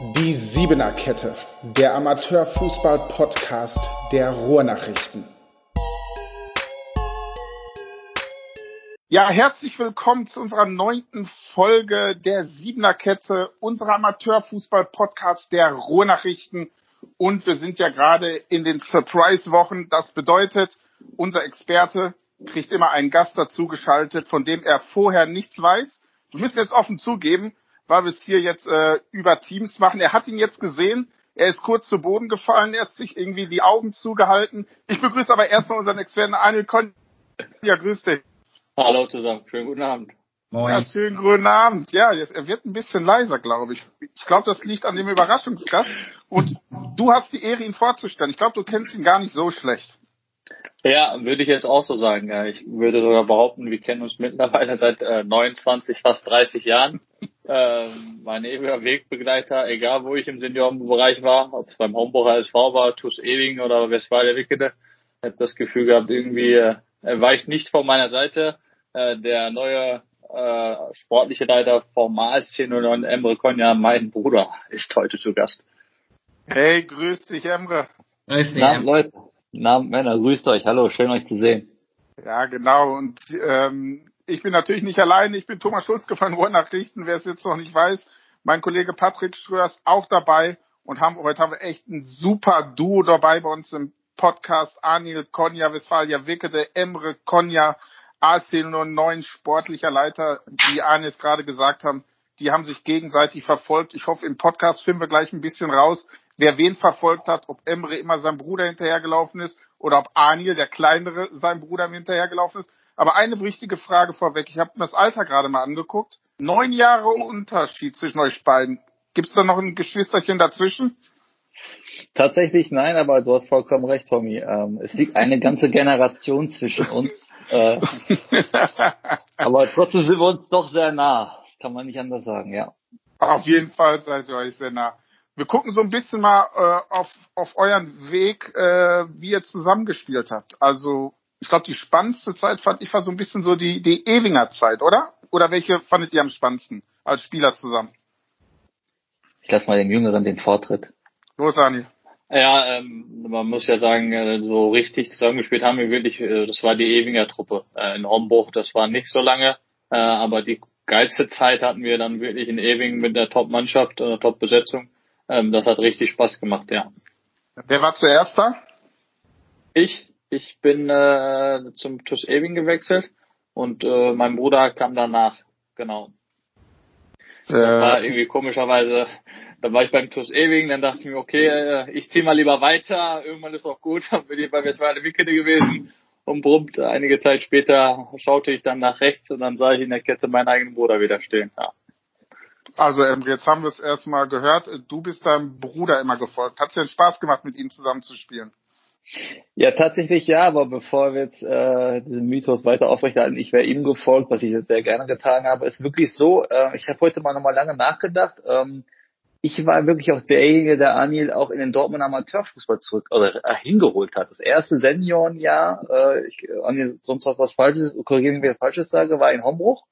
Die Siebener Kette, der Amateurfußball-Podcast der Ruhrnachrichten. Ja, herzlich willkommen zu unserer neunten Folge der Siebener Kette, unserer Amateurfußball-Podcast der Ruhrnachrichten. Und wir sind ja gerade in den Surprise-Wochen. Das bedeutet, unser Experte kriegt immer einen Gast dazu geschaltet, von dem er vorher nichts weiß. Wir müssen jetzt offen zugeben, weil wir es hier jetzt äh, über Teams machen. Er hat ihn jetzt gesehen, er ist kurz zu Boden gefallen, er hat sich irgendwie die Augen zugehalten. Ich begrüße aber erstmal unseren Experten Anil Kon. Ja, grüß dich. Hallo zusammen, schönen guten Abend. Moin. Ja, schönen guten Abend. Ja, jetzt, er wird ein bisschen leiser, glaube ich. Ich glaube, das liegt an dem Überraschungsgast. Und du hast die Ehre, ihn vorzustellen. Ich glaube, du kennst ihn gar nicht so schlecht. Ja, würde ich jetzt auch so sagen. Ja. Ich würde sogar behaupten, wir kennen uns mittlerweile seit äh, 29, fast 30 Jahren. Ähm, mein ewiger Wegbegleiter, egal wo ich im Seniorenbereich war, ob es beim Homburger SV war, TuS Ewing oder Westfalia Wickede, ich habe das Gefühl gehabt, irgendwie äh, er weicht nicht von meiner Seite. Äh, der neue äh, sportliche Leiter vom ASC 09, Emre Konja, mein Bruder, ist heute zu Gast. Hey, grüß dich, Emre. Grüß dich, Abend, Leute. Guten Männer, grüßt euch. Hallo, schön euch zu sehen. Ja, genau. Und ähm, ich bin natürlich nicht alleine. Ich bin Thomas Schulzke von Ruhrnachrichten, wer es jetzt noch nicht weiß. Mein Kollege Patrick Schröers auch dabei. Und haben, heute haben wir echt ein super Duo dabei bei uns im Podcast. Anil Konja, Westfalia Wickede, Emre Konja, AC09 sportlicher Leiter, die jetzt gerade gesagt haben, die haben sich gegenseitig verfolgt. Ich hoffe, im Podcast finden wir gleich ein bisschen raus, wer wen verfolgt hat, ob Emre immer seinem Bruder hinterhergelaufen ist oder ob Anil, der Kleinere, seinem Bruder hinterhergelaufen ist. Aber eine wichtige Frage vorweg. Ich habe mir das Alter gerade mal angeguckt. Neun Jahre Unterschied zwischen euch beiden. Gibt es da noch ein Geschwisterchen dazwischen? Tatsächlich nein, aber du hast vollkommen recht, Tommy. Ähm, es liegt eine ganze Generation zwischen uns. Äh, aber trotzdem sind wir uns doch sehr nah. Das kann man nicht anders sagen, ja. Auf jeden Fall seid ihr euch sehr nah. Wir gucken so ein bisschen mal äh, auf, auf euren Weg, äh, wie ihr zusammengespielt habt. Also ich glaube, die spannendste Zeit fand ich war so ein bisschen so die, die Ewinger Zeit, oder? Oder welche fandet ihr am spannendsten als Spieler zusammen? Ich lasse mal dem Jüngeren den Vortritt. Los, Ani. Ja, ähm, man muss ja sagen, äh, so richtig zusammengespielt haben wir wirklich, äh, das war die Ewinger Truppe äh, in Hombruch, das war nicht so lange, äh, aber die geilste Zeit hatten wir dann wirklich in Ewing mit der Top-Mannschaft, äh, Top-Besetzung. Ähm, das hat richtig Spaß gemacht, ja. Wer war zuerst da? Ich. Ich bin äh, zum TuS Ewing gewechselt und äh, mein Bruder kam danach, genau. Das äh, war irgendwie komischerweise, da war ich beim TuS Ewing, dann dachte ich mir, okay, äh, ich zieh mal lieber weiter, irgendwann ist auch gut, dann bin ich bei Westfalen Wickede gewesen und brummt einige Zeit später schaute ich dann nach rechts und dann sah ich in der Kette meinen eigenen Bruder wieder stehen. Ja. Also ähm, jetzt haben wir es erstmal gehört, du bist deinem Bruder immer gefolgt. Hat es dir Spaß gemacht, mit ihm zusammen zu spielen? Ja, tatsächlich ja, aber bevor wir jetzt äh, diesen Mythos weiter aufrechterhalten, ich wäre ihm gefolgt, was ich jetzt sehr gerne getan habe, ist wirklich so, äh, ich habe heute mal nochmal lange nachgedacht, ähm, ich war wirklich auch derjenige, der Anil auch in den Dortmund Amateurfußball zurück oder äh, hingeholt hat. Das erste Seniorenjahr, äh, ich, Anil, sonst was, Falsches, korrigieren wir Falsches sage, war in Hombruch.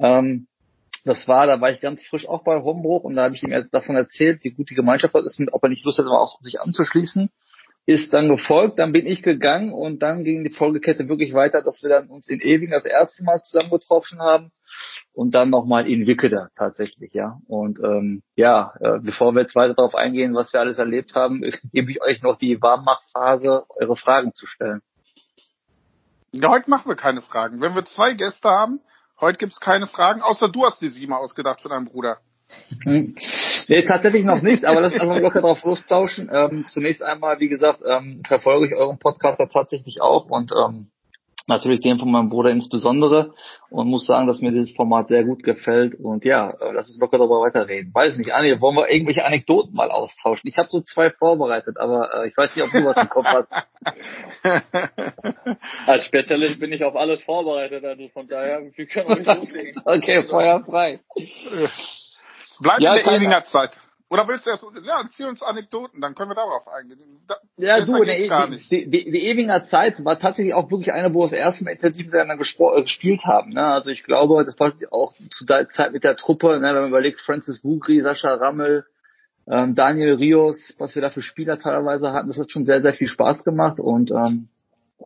Ähm, das war, da war ich ganz frisch auch bei Hombruch und da habe ich ihm davon erzählt, wie gut die Gemeinschaft dort ist und ob er nicht Lust hat, auch sich anzuschließen. Ist dann gefolgt, dann bin ich gegangen und dann ging die Folgekette wirklich weiter, dass wir dann uns in Ewing das erste Mal zusammen getroffen haben und dann nochmal in Wickede tatsächlich, ja. Und ähm, ja, äh, bevor wir jetzt weiter darauf eingehen, was wir alles erlebt haben, gebe ich euch noch die Warmmachtphase, eure Fragen zu stellen. Ja, heute machen wir keine Fragen. Wenn wir zwei Gäste haben, Heute gibt's keine Fragen, außer du hast die sieben ausgedacht für deinen Bruder. Nee, tatsächlich noch nicht, aber lass uns einfach locker drauf lostauschen. Ähm, zunächst einmal, wie gesagt, ähm, verfolge ich euren Podcaster tatsächlich auch und ähm, natürlich den von meinem Bruder insbesondere und muss sagen, dass mir dieses Format sehr gut gefällt und ja, äh, lass uns locker darüber weiterreden. Weiß nicht, Anni, wollen wir irgendwelche Anekdoten mal austauschen? Ich habe so zwei vorbereitet, aber äh, ich weiß nicht, ob du was im Kopf hast. Als Spezialist bin ich auf alles vorbereitet, also von daher, wir können wir nicht loslegen. okay, Feuer frei. Bleib ja, in der ewigen Zeit. Oder willst du erst, ja, erzähl uns Anekdoten, dann können wir darauf eingehen. Da, ja, du, der, gar nicht. Die, die, die Ewinger Zeit war tatsächlich auch wirklich eine, wo wir das erste Mal intensiv miteinander äh, gespielt haben. Ne? Also ich glaube, das war auch zu der Zeit mit der Truppe, ne? wenn man überlegt, Francis Bugri, Sascha Rammel, ähm, Daniel Rios, was wir da für Spieler teilweise hatten, das hat schon sehr, sehr viel Spaß gemacht und ähm,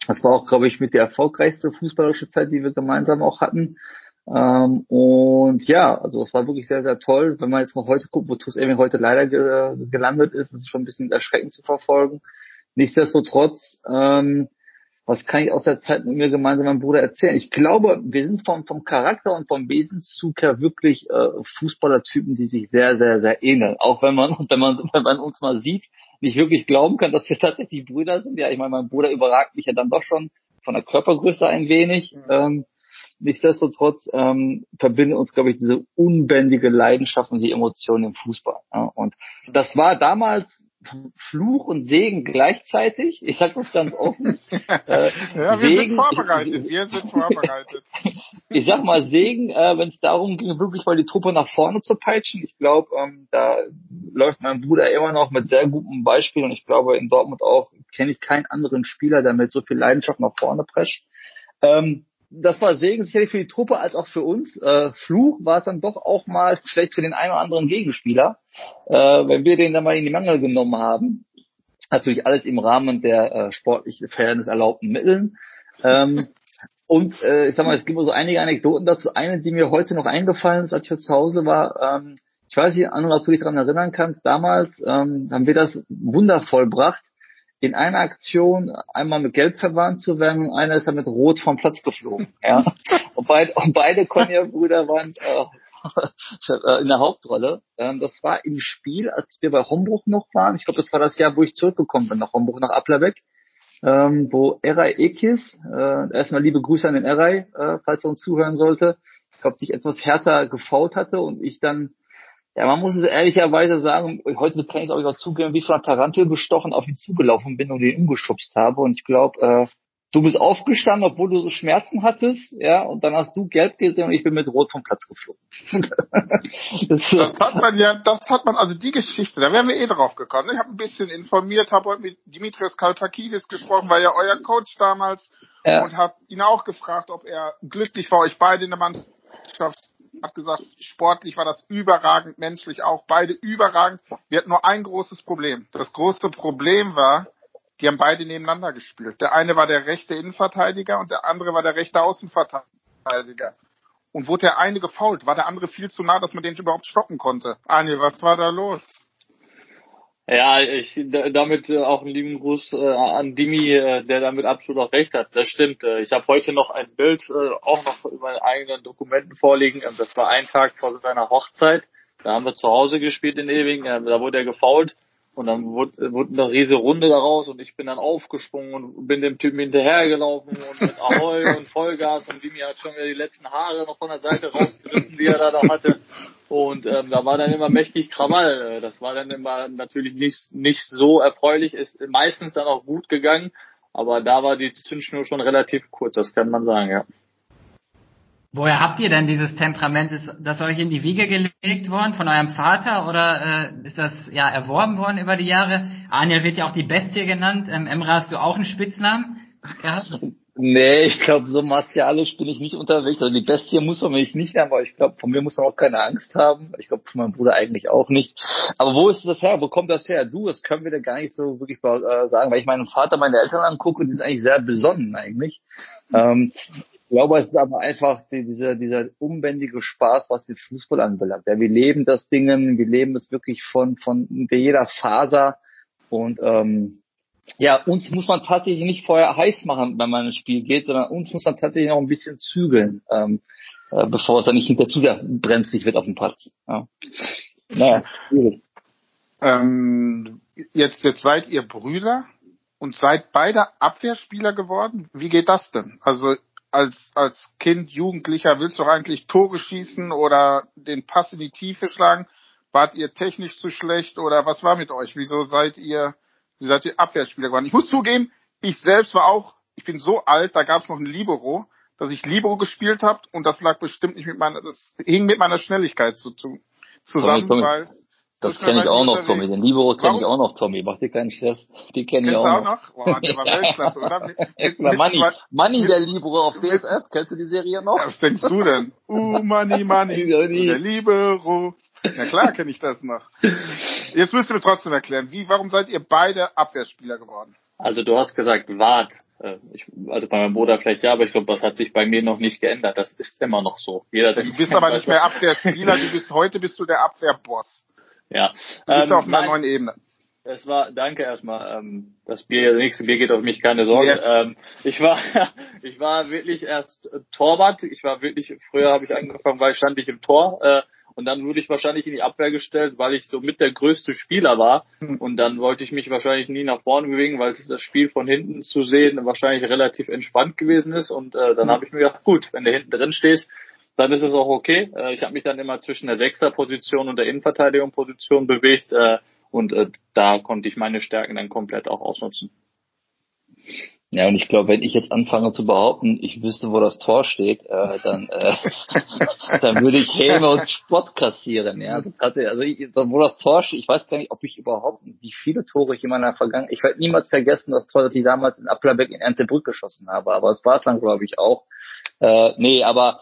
das war auch, glaube ich, mit der erfolgreichste fußballerische Zeit, die wir gemeinsam auch hatten. Ähm, und ja, also es war wirklich sehr, sehr toll. Wenn man jetzt mal heute guckt, wo TuS Eming heute leider ge gelandet ist, ist es schon ein bisschen erschreckend zu verfolgen. Nichtsdestotrotz, ähm, was kann ich aus der Zeit mit mir gemeinsam meinem Bruder erzählen? Ich glaube, wir sind vom, vom Charakter und vom Wesenszug her wirklich äh, Fußballertypen, die sich sehr, sehr, sehr ähneln. Auch wenn man, wenn man, wenn man uns mal sieht, nicht wirklich glauben kann, dass wir tatsächlich Brüder sind. Ja, ich meine, mein Bruder überragt mich ja dann doch schon von der Körpergröße ein wenig. Mhm. Ähm, Nichtsdestotrotz ähm, verbindet uns, glaube ich, diese unbändige Leidenschaft und die Emotionen im Fußball. Ja. Und das war damals Fluch und Segen gleichzeitig. Ich sage das ganz offen. Äh, ja, wir Segen, sind vorbereitet. Wir sind vorbereitet. ich sag mal Segen, äh, wenn es darum ging, wirklich mal die Truppe nach vorne zu peitschen. Ich glaube, ähm, da läuft mein Bruder immer noch mit sehr gutem Beispiel und ich glaube, in Dortmund auch kenne ich keinen anderen Spieler, der mit so viel Leidenschaft nach vorne prescht. Ähm, das war segensfähig für die Truppe als auch für uns. Äh, Fluch war es dann doch auch mal schlecht für den einen oder anderen Gegenspieler, äh, wenn wir den dann mal in die Mangel genommen haben. Natürlich alles im Rahmen der äh, sportlich Fairness erlaubten Mitteln. Ähm, und äh, ich sag mal, es gibt so einige Anekdoten dazu. Eine, die mir heute noch eingefallen ist, als ich zu Hause war, ähm, ich weiß nicht, Anna, ob du dich daran erinnern kannst, damals ähm, haben wir das wundervoll gebracht in einer Aktion einmal mit Gelb verwarnt zu werden und einer ist dann mit Rot vom Platz geflogen. Ja? und, beid, und beide Konya-Brüder waren äh, in der Hauptrolle. Ähm, das war im Spiel, als wir bei Hombruch noch waren. Ich glaube, das war das Jahr, wo ich zurückgekommen bin nach Hombruch, nach Applerbeck. Ähm, wo Eray Ekis, äh, erstmal liebe Grüße an den Eray, äh, falls er uns zuhören sollte, ich glaube, dich etwas härter gefault hatte und ich dann ja, man muss es ehrlicherweise sagen, heute kann ich auch zugeben, wie von einer Tarantel bestochen auf ihn zugelaufen bin und ihn umgeschubst habe. Und ich glaube, äh, du bist aufgestanden, obwohl du so Schmerzen hattest, ja, und dann hast du gelb gesehen und ich bin mit rot vom Platz geflogen. das, das, hat man ja, das hat man, also die Geschichte, da wären wir eh drauf gekommen. Ich habe ein bisschen informiert, habe heute mit Dimitris Kaltakidis gesprochen, war ja euer Coach damals ja. und habe ihn auch gefragt, ob er glücklich war, euch beide in der Mannschaft hat gesagt, sportlich war das überragend, menschlich auch, beide überragend. Wir hatten nur ein großes Problem. Das große Problem war, die haben beide nebeneinander gespielt. Der eine war der rechte Innenverteidiger und der andere war der rechte Außenverteidiger. Und wurde der eine gefault, war der andere viel zu nah, dass man den überhaupt stoppen konnte. Anil, was war da los? Ja, ich damit äh, auch einen lieben Gruß äh, an Dimi, äh, der damit absolut auch recht hat. Das stimmt. Äh, ich habe heute noch ein Bild äh, auch noch über meine eigenen Dokumenten vorliegen. Ähm, das war ein Tag vor seiner Hochzeit. Da haben wir zu Hause gespielt in Ewing. Äh, da wurde er gefault. Und dann wurde, wurde eine riesige Runde daraus und ich bin dann aufgesprungen und bin dem Typen hinterhergelaufen und mit Ahoi und Vollgas und Dimi hat schon wieder die letzten Haare noch von der Seite rausgerissen, die er da noch hatte. Und ähm, da war dann immer mächtig Krawall. Das war dann immer natürlich nicht, nicht so erfreulich, ist meistens dann auch gut gegangen, aber da war die Zündschnur schon relativ kurz, das kann man sagen, ja. Woher habt ihr denn dieses Temperament? Ist das euch in die Wiege gelegt worden von eurem Vater oder äh, ist das ja erworben worden über die Jahre? Anja wird ja auch die Bestie genannt. Ähm, Emra, hast du auch einen Spitznamen gehabt? Nee, ich glaube, so martialisch bin ich nicht unterwegs. Also die Bestie muss man mich nicht haben, aber ich glaube, von mir muss man auch keine Angst haben. Ich glaube, von meinem Bruder eigentlich auch nicht. Aber wo ist das her? Wo kommt das her? Du, das können wir da gar nicht so wirklich äh, sagen, weil ich meinen Vater, meine Eltern angucke, die sind eigentlich sehr besonnen eigentlich. Ähm, ich glaube, es ist aber einfach die, dieser, dieser unbändige Spaß, was den Fußball anbelangt. Ja, wir leben das Ding, wir leben es wirklich von, von jeder Faser und ähm, ja, uns muss man tatsächlich nicht vorher heiß machen, wenn man ins Spiel geht, sondern uns muss man tatsächlich noch ein bisschen zügeln, ähm, äh, bevor es dann nicht hinter zu sehr brenzlig wird auf dem Platz. Ja. Naja, Ähm, jetzt, jetzt seid ihr Brüder und seid beide Abwehrspieler geworden. Wie geht das denn? Also als, als Kind, Jugendlicher willst du doch eigentlich Tore schießen oder den Pass in die Tiefe schlagen. Wart ihr technisch zu schlecht oder was war mit euch? Wieso seid ihr, wie seid ihr Abwehrspieler geworden? Ich muss zugeben, ich selbst war auch, ich bin so alt, da gab es noch ein Libero, dass ich Libero gespielt habe und das lag bestimmt nicht mit meiner, das hing mit meiner Schnelligkeit zu, zu, zusammen, Tommy, Tommy. weil Das kenne ich auch noch, Tommy. Den Libero kenne ich auch noch, Tommy. Mach dir keinen Stress. Die kenne ich auch, auch noch. Boah, der war Weltklasse, oder? Mit, mit, Money, Money der Libero auf DSF. Kennst du die Serie noch? Was denkst du denn? Uh, Money, Money, der Libero. Ja klar kenne ich das noch. Jetzt müsst ihr mir trotzdem erklären, wie, warum seid ihr beide Abwehrspieler geworden? Also du hast gesagt, Wart. Äh, ich, also bei meinem Bruder vielleicht ja, aber ich glaube, das hat sich bei mir noch nicht geändert. Das ist immer noch so. Jeder, du bist aber nicht mehr Abwehrspieler, du bist heute bist du der Abwehrboss. Ja. Du bist ähm, auf einer neuen Ebene. Es war, danke erstmal. Ähm, das Bier, das nächste Bier geht auf mich, keine Sorge. Yes. Ähm, ich war, ich war wirklich erst Torwart. Ich war wirklich, früher habe ich angefangen, weil stand ich im Tor. Äh, und dann wurde ich wahrscheinlich in die Abwehr gestellt, weil ich so mit der größte Spieler war. Hm. Und dann wollte ich mich wahrscheinlich nie nach vorne bewegen, weil das Spiel von hinten zu sehen wahrscheinlich relativ entspannt gewesen ist. Und äh, dann hm. habe ich mir gedacht, gut, wenn du hinten drin stehst, dann ist es auch okay. Äh, ich habe mich dann immer zwischen der Sechser-Position und der Innenverteidigung-Position bewegt. Äh, und äh, da konnte ich meine Stärken dann komplett auch ausnutzen. Ja, und ich glaube, wenn ich jetzt anfange zu behaupten, ich wüsste, wo das Tor steht, äh, dann, äh, dann würde ich Häme und Spott kassieren. Ja, das also ich, wo das Tor steht, ich weiß gar nicht, ob ich überhaupt, wie viele Tore ich in meiner Vergangenheit, ich werde niemals vergessen, das Tor, das ich damals in Applerbeck in Erntebrück geschossen habe, aber es war dann, glaube ich, auch. Äh, nee, aber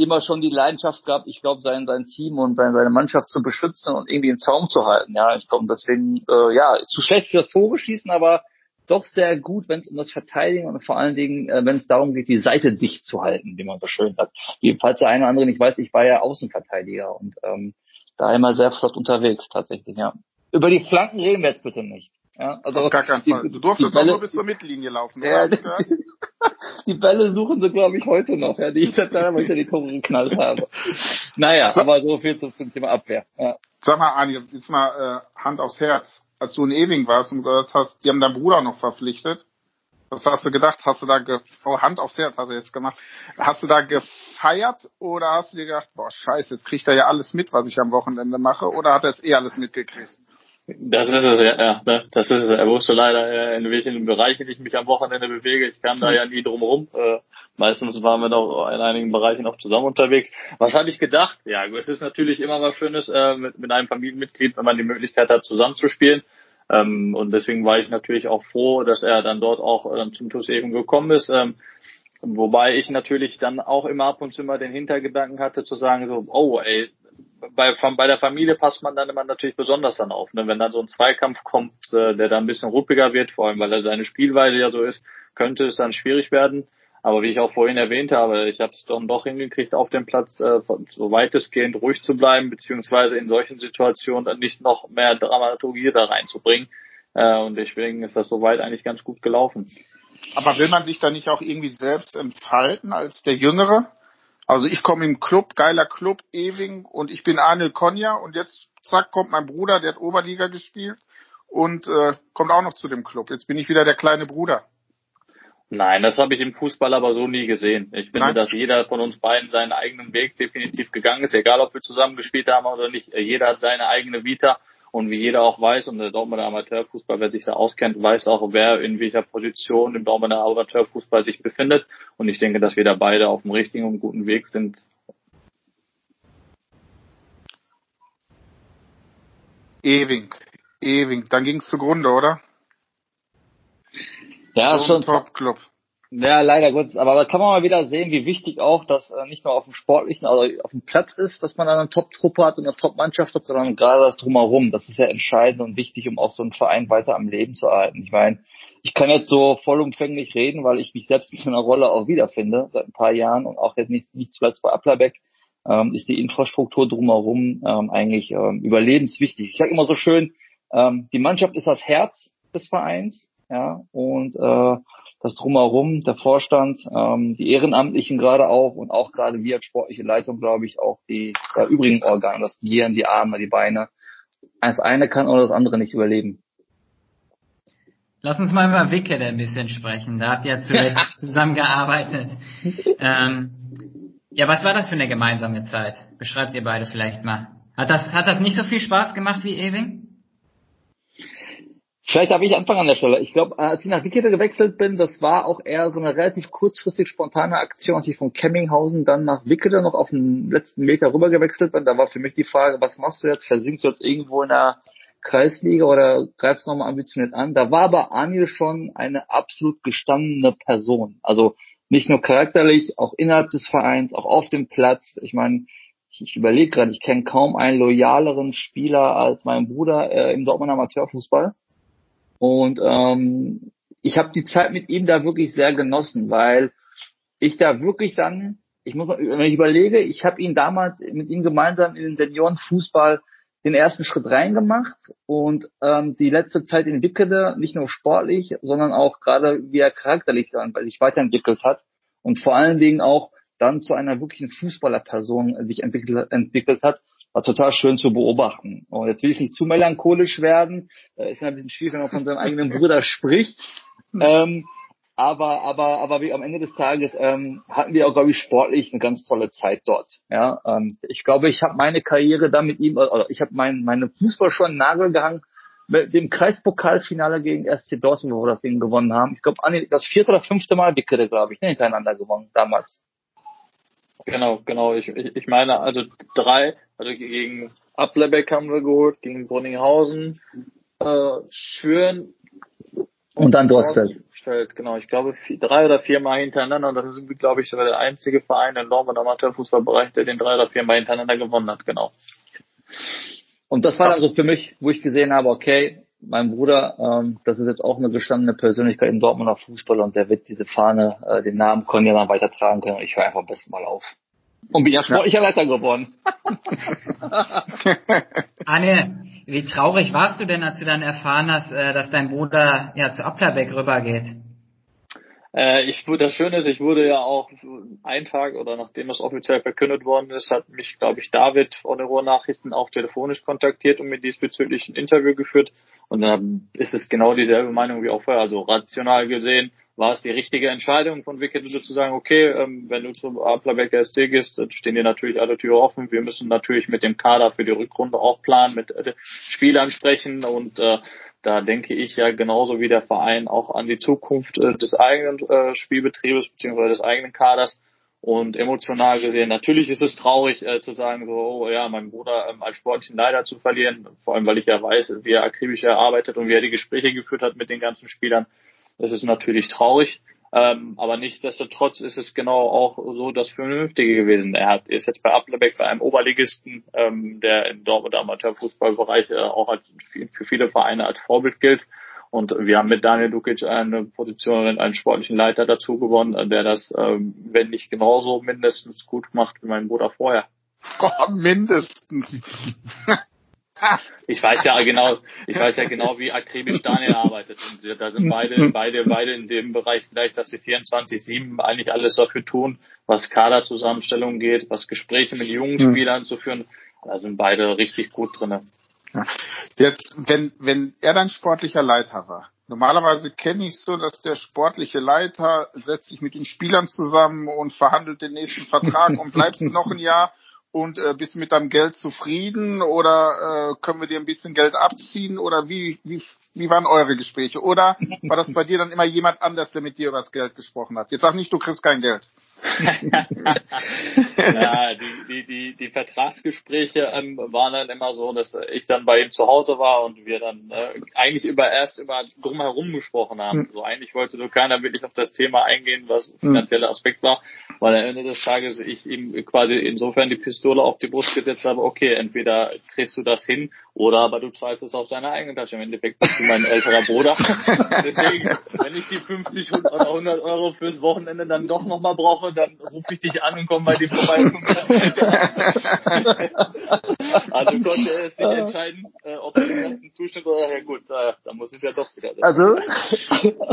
immer schon die Leidenschaft gehabt, ich glaube, sein, sein Team und sein, seine Mannschaft zu beschützen und irgendwie im Zaum zu halten. Ja, ich glaube, deswegen, äh, ja, zu schlecht für das Tore schießen, aber doch sehr gut, wenn es um das Verteidigen und vor allen Dingen, äh, wenn es darum geht, die Seite dicht zu halten, wie man so schön sagt. Falls der eine oder andere nicht weiß, ich war ja Außenverteidiger und ähm, da immer sehr flott unterwegs tatsächlich, ja. Über die Flanken reden wir jetzt bitte nicht. Ja, also Auf gar keinen Fall. Du durftest Bälle, auch nur bis zur Mittellinie laufen, ja, die, die, Bälle suchen sie, glaube ich, heute noch, ja, die ich da damals die Tore geknallt habe. Naja, aber so viel zum Thema Abwehr. Ja. Sag mal, Ani, jetzt mal äh, Hand aufs Herz als du in Ewing warst und gehört hast, die haben deinen Bruder noch verpflichtet. Was hast du gedacht? Hast du da ge oh, Hand aufs Herz hast du jetzt gemacht. Hast du da gefeiert oder hast du dir gedacht, boah, scheiße, jetzt kriegt er ja alles mit, was ich am Wochenende mache, oder hat er es eh alles mitgekriegt? Das ist es, ja, ja, ne? das ist es. Er wusste leider, äh, in welchen Bereichen ich mich am Wochenende bewege. Ich kam da ja nie drum rum. Äh, meistens waren wir noch in einigen Bereichen auch zusammen unterwegs. Was habe ich gedacht? Ja, es ist natürlich immer was Schönes äh, mit, mit einem Familienmitglied, wenn man die Möglichkeit hat, zusammenzuspielen. Ähm, und deswegen war ich natürlich auch froh, dass er dann dort auch äh, zum TuS eben gekommen ist. Ähm, wobei ich natürlich dann auch immer ab und zu mal den Hintergedanken hatte, zu sagen so, oh ey, bei, bei der Familie passt man dann immer natürlich besonders dann auf. Ne? Wenn dann so ein Zweikampf kommt, äh, der dann ein bisschen ruppiger wird, vor allem weil er seine Spielweise ja so ist, könnte es dann schwierig werden. Aber wie ich auch vorhin erwähnt habe, ich habe es dann doch hingekriegt, auf dem Platz äh, so weitestgehend ruhig zu bleiben, beziehungsweise in solchen Situationen dann nicht noch mehr Dramaturgie da reinzubringen. Äh, und deswegen ist das soweit eigentlich ganz gut gelaufen. Aber will man sich da nicht auch irgendwie selbst entfalten als der Jüngere? Also ich komme im Club, geiler Club, Ewing und ich bin Arnel Konja und jetzt zack kommt mein Bruder, der hat Oberliga gespielt und äh, kommt auch noch zu dem Club. Jetzt bin ich wieder der kleine Bruder. Nein, das habe ich im Fußball aber so nie gesehen. Ich finde, Nein. dass jeder von uns beiden seinen eigenen Weg definitiv gegangen ist, egal ob wir zusammen gespielt haben oder nicht. Jeder hat seine eigene Vita und wie jeder auch weiß, und der Dortmunder Amateurfußball, wer sich da auskennt, weiß auch, wer in welcher Position im Dortmunder Amateurfußball sich befindet. Und ich denke, dass wir da beide auf dem richtigen und guten Weg sind. Ewing, ewing. Dann ging's zugrunde, oder? Ja, so schon. Top-Club. Ja, leider Gottes. Aber da kann man mal wieder sehen, wie wichtig auch das äh, nicht nur auf dem sportlichen, also auf dem Platz ist, dass man dann eine Top-Truppe hat und eine Top-Mannschaft hat, sondern gerade das drumherum. Das ist ja entscheidend und wichtig, um auch so einen Verein weiter am Leben zu erhalten. Ich meine, ich kann jetzt so vollumfänglich reden, weil ich mich selbst in einer Rolle auch wiederfinde seit ein paar Jahren und auch jetzt nicht, nicht zuletzt bei Applerbeck ähm, ist die Infrastruktur drumherum ähm, eigentlich ähm, überlebenswichtig. Ich sage immer so schön, ähm, die Mannschaft ist das Herz des Vereins, ja, und äh, das drumherum, der Vorstand, ähm, die Ehrenamtlichen gerade auch und auch gerade wir als sportliche Leitung, glaube ich, auch die äh, übrigen Organe, das Gehirn, die Arme, die Beine. Das eine kann oder das andere nicht überleben. Lass uns mal über Wickede ein bisschen sprechen. Da habt ihr zuletzt zusammengearbeitet. Ähm, ja, was war das für eine gemeinsame Zeit? Beschreibt ihr beide vielleicht mal. Hat das, hat das nicht so viel Spaß gemacht wie Ewing? Vielleicht darf ich anfangen an der Stelle. Ich glaube, als ich nach Wickede gewechselt bin, das war auch eher so eine relativ kurzfristig spontane Aktion, als ich von Kemminghausen dann nach Wickede noch auf den letzten Meter rüber gewechselt bin. Da war für mich die Frage, was machst du jetzt? Versinkst du jetzt irgendwo in der Kreisliga oder greifst nochmal ambitioniert an? Da war aber Anil schon eine absolut gestandene Person. Also nicht nur charakterlich, auch innerhalb des Vereins, auch auf dem Platz. Ich meine, ich, ich überlege gerade, ich kenne kaum einen loyaleren Spieler als mein Bruder äh, im Dortmund Amateurfußball. Und ähm, ich habe die Zeit mit ihm da wirklich sehr genossen, weil ich da wirklich dann, ich muss, wenn ich überlege, ich habe ihn damals mit ihm gemeinsam in den Seniorenfußball den ersten Schritt reingemacht und ähm, die letzte Zeit entwickelte, nicht nur sportlich, sondern auch gerade wie er charakterlich dann bei sich weiterentwickelt hat und vor allen Dingen auch dann zu einer wirklichen Fußballerperson sich entwickelt, entwickelt hat, war total schön zu beobachten. Und jetzt will ich nicht zu melancholisch werden. Äh, ist ja ein bisschen schwierig, wenn man von seinem eigenen Bruder spricht. Ähm, aber, aber, aber wie am Ende des Tages ähm, hatten wir auch, glaube ich, sportlich eine ganz tolle Zeit dort. Ja, ähm, ich glaube, ich habe meine Karriere da mit ihm, also ich habe mein, meine Fußball schon Nagel gehangen mit dem Kreispokalfinale gegen SC Dortmund, wo wir das Ding gewonnen haben. Ich glaube, das vierte oder fünfte Mal Wickede, glaube ich, ne, hintereinander gewonnen damals. Genau, genau. Ich, ich, ich meine, also drei, also gegen Ablebeck haben wir geholt, gegen Brunninghausen, äh, Schüren und dann Dorstfeld. Dorstfeld, genau. Ich glaube vier, drei oder vier Mal hintereinander und das sind glaube ich, sogar der einzige Verein im Dortmund Amateurfußballbereich, der den drei oder vier Mal hintereinander gewonnen hat, genau. Und das war dann so für mich, wo ich gesehen habe, okay, mein Bruder, ähm, das ist jetzt auch eine gestandene Persönlichkeit im Dortmunder Fußball und der wird diese Fahne, äh, den Namen Konja dann weitertragen können. Ich höre einfach besten mal auf. Und bin ja sportlicher. Leiter geworden. Anne, wie traurig warst du denn, als du dann erfahren hast, äh, dass dein Bruder ja zu Applerbeck rübergeht? Äh, ich, das Schöne ist, ich wurde ja auch einen Tag oder nachdem das offiziell verkündet worden ist, hat mich, glaube ich, David von der Ruhr-Nachrichten auch telefonisch kontaktiert und mir diesbezüglich ein Interview geführt. Und dann ist es genau dieselbe Meinung wie auch vorher. Also rational gesehen war es die richtige Entscheidung von Wicked zu sagen, okay, ähm, wenn du zum Applerbeck ST gehst, dann stehen dir natürlich alle Türen offen. Wir müssen natürlich mit dem Kader für die Rückrunde auch planen, mit äh, Spielern sprechen und äh, da denke ich ja genauso wie der Verein auch an die Zukunft äh, des eigenen äh, Spielbetriebes bzw. des eigenen Kaders. Und emotional gesehen, natürlich ist es traurig äh, zu sagen, so, oh ja, mein Bruder ähm, als sportlichen Leiter zu verlieren, vor allem weil ich ja weiß, wie er akribisch erarbeitet und wie er die Gespräche geführt hat mit den ganzen Spielern. Das ist natürlich traurig. Ähm, aber nichtsdestotrotz ist es genau auch so das Vernünftige gewesen. Er hat, ist jetzt bei Applebeck bei einem Oberligisten, ähm, der im Dortmund Amateurfußballbereich äh, auch als, für viele Vereine als Vorbild gilt. Und wir haben mit Daniel Dukic eine Position, einen sportlichen Leiter dazu gewonnen, der das, ähm, wenn nicht genauso, mindestens gut macht wie mein Bruder vorher. Oh, mindestens. Ich weiß ja genau, ich weiß ja genau, wie akribisch Daniel arbeitet. Und da sind beide, beide, beide in dem Bereich gleich, dass sie 24-7 eigentlich alles dafür tun, was Kaderzusammenstellung geht, was Gespräche mit jungen hm. Spielern zu führen. Da sind beide richtig gut drinne. Jetzt, wenn, wenn er dann sportlicher Leiter war, Normalerweise kenne ich so, dass der sportliche Leiter setzt sich mit den Spielern zusammen und verhandelt den nächsten Vertrag und bleibt noch ein Jahr und äh, bist mit deinem Geld zufrieden oder äh, können wir dir ein bisschen Geld abziehen oder wie, wie, wie waren eure Gespräche? Oder war das bei dir dann immer jemand anders, der mit dir über das Geld gesprochen hat? Jetzt sag nicht, du kriegst kein Geld. Ja, die, die, die, die Vertragsgespräche ähm, waren dann immer so, dass ich dann bei ihm zu Hause war und wir dann äh, eigentlich über erst über drumherum gesprochen haben. Mhm. So eigentlich wollte nur keiner wirklich auf das Thema eingehen, was hm. finanzieller Aspekt war, weil am Ende des Tages ich ihm quasi insofern die Pistole auf die Brust gesetzt habe, okay, entweder kriegst du das hin oder aber du zahlst es auf deine eigene Tasche. Im Endeffekt bist du mein älterer Bruder. Deswegen, wenn ich die 50 oder 100 Euro fürs Wochenende dann doch nochmal brauche, dann rufe ich dich an und komme bei dir vorbei. also konnte er es nicht entscheiden, äh, ob er den ganzen Zustand oder ja gut, äh, dann muss es ja doch wieder sein. Also,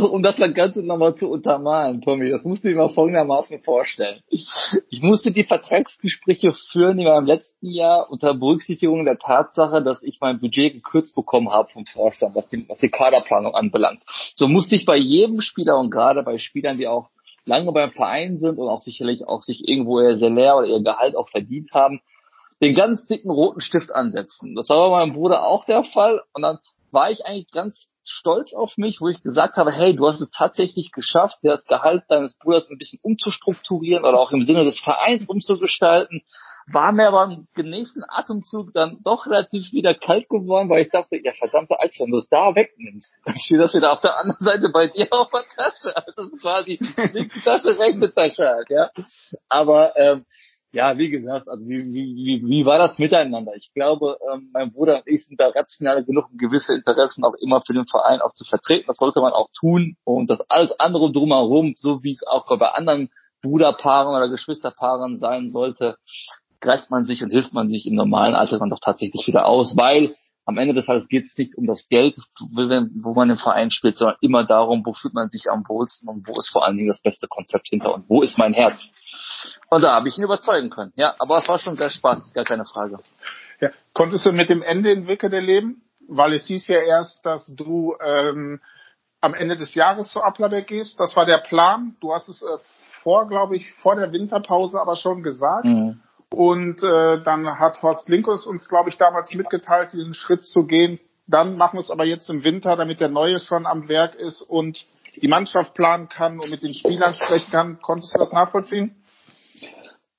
um das Ganze nochmal zu untermalen, Tommy, das musst du dir mal folgendermaßen vorstellen. Ich musste die Vertragsgespräche führen, die wir im letzten Jahr unter Berücksichtigung der Tatsache, dass ich mein Budget gekürzt bekommen habe vom Vorstand, was die, was die Kaderplanung anbelangt. So musste ich bei jedem Spieler und gerade bei Spielern, die auch lange beim Verein sind und auch sicherlich auch sich irgendwo ihr Salär oder ihr Gehalt auch verdient haben, den ganz dicken roten Stift ansetzen. Das war bei meinem Bruder auch der Fall und dann war ich eigentlich ganz stolz auf mich, wo ich gesagt habe, hey, du hast es tatsächlich geschafft, das Gehalt deines Bruders ein bisschen umzustrukturieren oder auch im Sinne des Vereins umzugestalten. War mir aber im nächsten Atemzug dann doch relativ wieder kalt geworden, weil ich dachte, ja verdammte Alter, wenn du es da wegnimmst, dann steht das wieder auf der anderen Seite bei dir auf der Tasche. Also quasi linke Tasche, rechte Tasche halt, ja. Aber ähm, ja, wie gesagt, also wie, wie, wie, wie war das miteinander? Ich glaube, ähm, mein Bruder und ich sind da rational genug, gewisse Interessen auch immer für den Verein auch zu vertreten. Das sollte man auch tun. Und das alles andere drumherum, so wie es auch bei anderen Bruderpaaren oder Geschwisterpaaren sein sollte, greift man sich und hilft man sich im normalen Alter dann doch tatsächlich wieder aus, weil am Ende des Tages geht es nicht um das Geld, wo man im Verein spielt, sondern immer darum, wo fühlt man sich am wohlsten und wo ist vor allen Dingen das beste Konzept hinter und wo ist mein Herz. Und da habe ich ihn überzeugen können. Ja, aber es war schon sehr spaßig, gar keine Frage. Ja. Konntest du mit dem Ende in Wickede leben? Weil es hieß ja erst, dass du ähm, am Ende des Jahres zu Applerbeck gehst. Das war der Plan. Du hast es äh, vor, glaube ich, vor der Winterpause aber schon gesagt. Mhm. Und äh, dann hat Horst Linkus uns, glaube ich, damals mitgeteilt, diesen Schritt zu gehen. Dann machen wir es aber jetzt im Winter, damit der Neue schon am Werk ist und die Mannschaft planen kann und mit den Spielern sprechen kann. Konntest du das nachvollziehen?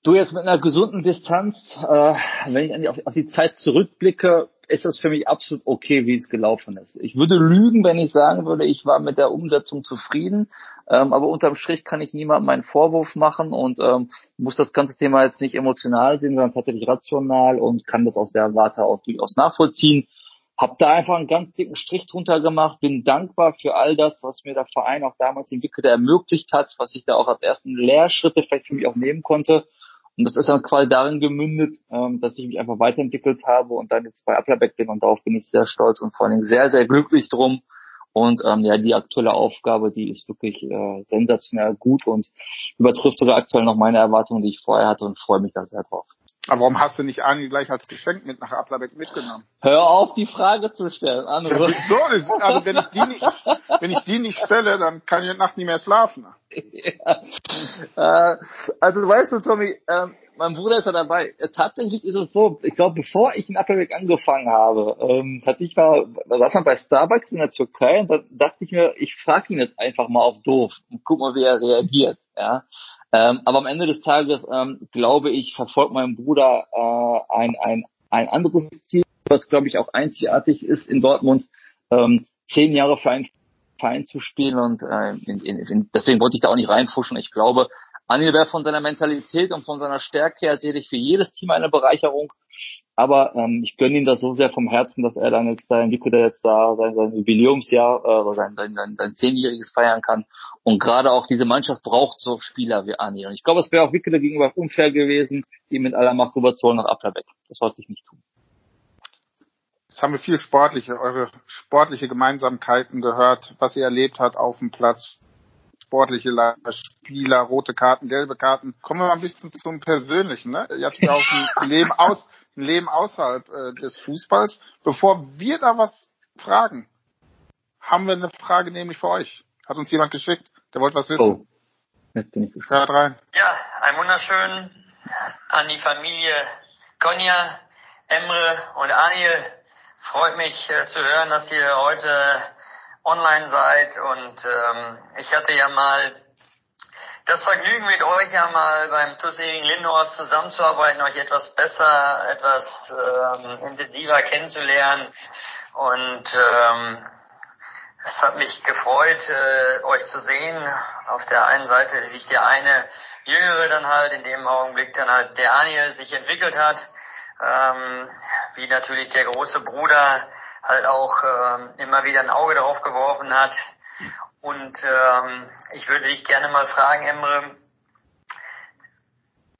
Du jetzt mit einer gesunden Distanz, äh, wenn ich auf, auf die Zeit zurückblicke, ist das für mich absolut okay, wie es gelaufen ist. Ich würde lügen, wenn ich sagen würde, ich war mit der Umsetzung zufrieden. Ähm, aber unterm Strich kann ich niemandem einen Vorwurf machen und ähm, muss das ganze Thema jetzt nicht emotional sehen, sondern tatsächlich rational und kann das aus der Warte aus durchaus nachvollziehen. Hab da einfach einen ganz dicken Strich drunter gemacht, bin dankbar für all das, was mir der Verein auch damals entwickelt ermöglicht hat, was ich da auch als ersten Lehrschritte vielleicht für mich auch nehmen konnte. Und das ist dann quasi darin gemündet, ähm, dass ich mich einfach weiterentwickelt habe und dann jetzt bei Applerbeck bin und darauf bin ich sehr stolz und vor allen Dingen sehr, sehr glücklich drum. Und ähm, ja, die aktuelle Aufgabe, die ist wirklich äh, sensationell gut und übertrifft sogar aktuell noch meine Erwartungen, die ich vorher hatte und freue mich da sehr drauf. Aber warum hast du nicht Ani gleich als Geschenk mit nach Applerbeck mitgenommen? Hör auf, die Frage zu stellen, Anne. Ja, wieso? Also wenn ich die nicht, wenn ich die nicht stelle, dann kann ich Nacht nicht mehr schlafen. Ja. Äh, also weißt du, Tommy, äh, mein Bruder ist ja dabei. Äh, tatsächlich ist es so, ich glaube, bevor ich in Applerbeck angefangen habe, ähm, hatte ich mal, da saß man bei Starbucks in der Türkei und da dachte ich mir, ich frage ihn jetzt einfach mal auf doof und guck mal, wie er reagiert. Ja. Ähm, aber am Ende des Tages, ähm, glaube ich, verfolgt mein Bruder äh, ein, ein, ein anderes Ziel, was, glaube ich, auch einzigartig ist in Dortmund, ähm, zehn Jahre für einen Verein zu spielen und äh, in, in, in, deswegen wollte ich da auch nicht reinfuschen. Ich glaube, Anil wäre von seiner Mentalität und von seiner Stärke her sicherlich für jedes Team eine Bereicherung. Aber ähm, ich gönne ihm das so sehr vom Herzen, dass er dann jetzt sein Nico, der jetzt da sein, sein Jubiläumsjahr äh, sein, sein, sein, sein zehnjähriges feiern kann. Und gerade auch diese Mannschaft braucht so Spieler wie Anil. Und ich glaube, es wäre auch Wickede gegenüber unfair gewesen, ihm mit aller Macht rüberzuholen nach Applerbeck. Das sollte ich nicht tun. Jetzt haben wir viel sportliche, eure sportliche Gemeinsamkeiten gehört, was ihr erlebt habt auf dem Platz, sportliche Spieler, rote Karten, gelbe Karten. Kommen wir mal ein bisschen zum Persönlichen. Ne? Ihr habt ja auch ein Leben, aus, ein Leben außerhalb äh, des Fußballs. Bevor wir da was fragen, haben wir eine Frage nämlich für euch. Hat uns jemand geschickt, der wollte was wissen. Oh. Jetzt bin ich gespannt. Hört rein. Ja, ein wunderschön an die Familie Konja, Emre und Anil. Freut mich äh, zu hören, dass ihr heute online seid und ähm, ich hatte ja mal das Vergnügen mit euch ja mal beim Tussing Lindhorst zusammenzuarbeiten, euch etwas besser, etwas ähm, intensiver kennenzulernen und ähm, es hat mich gefreut, äh, euch zu sehen. Auf der einen Seite sich der eine Jüngere dann halt in dem Augenblick dann halt der Daniel sich entwickelt hat, ähm, wie natürlich der große Bruder halt auch ähm, immer wieder ein Auge darauf geworfen hat. Und ähm, ich würde dich gerne mal fragen, Emre,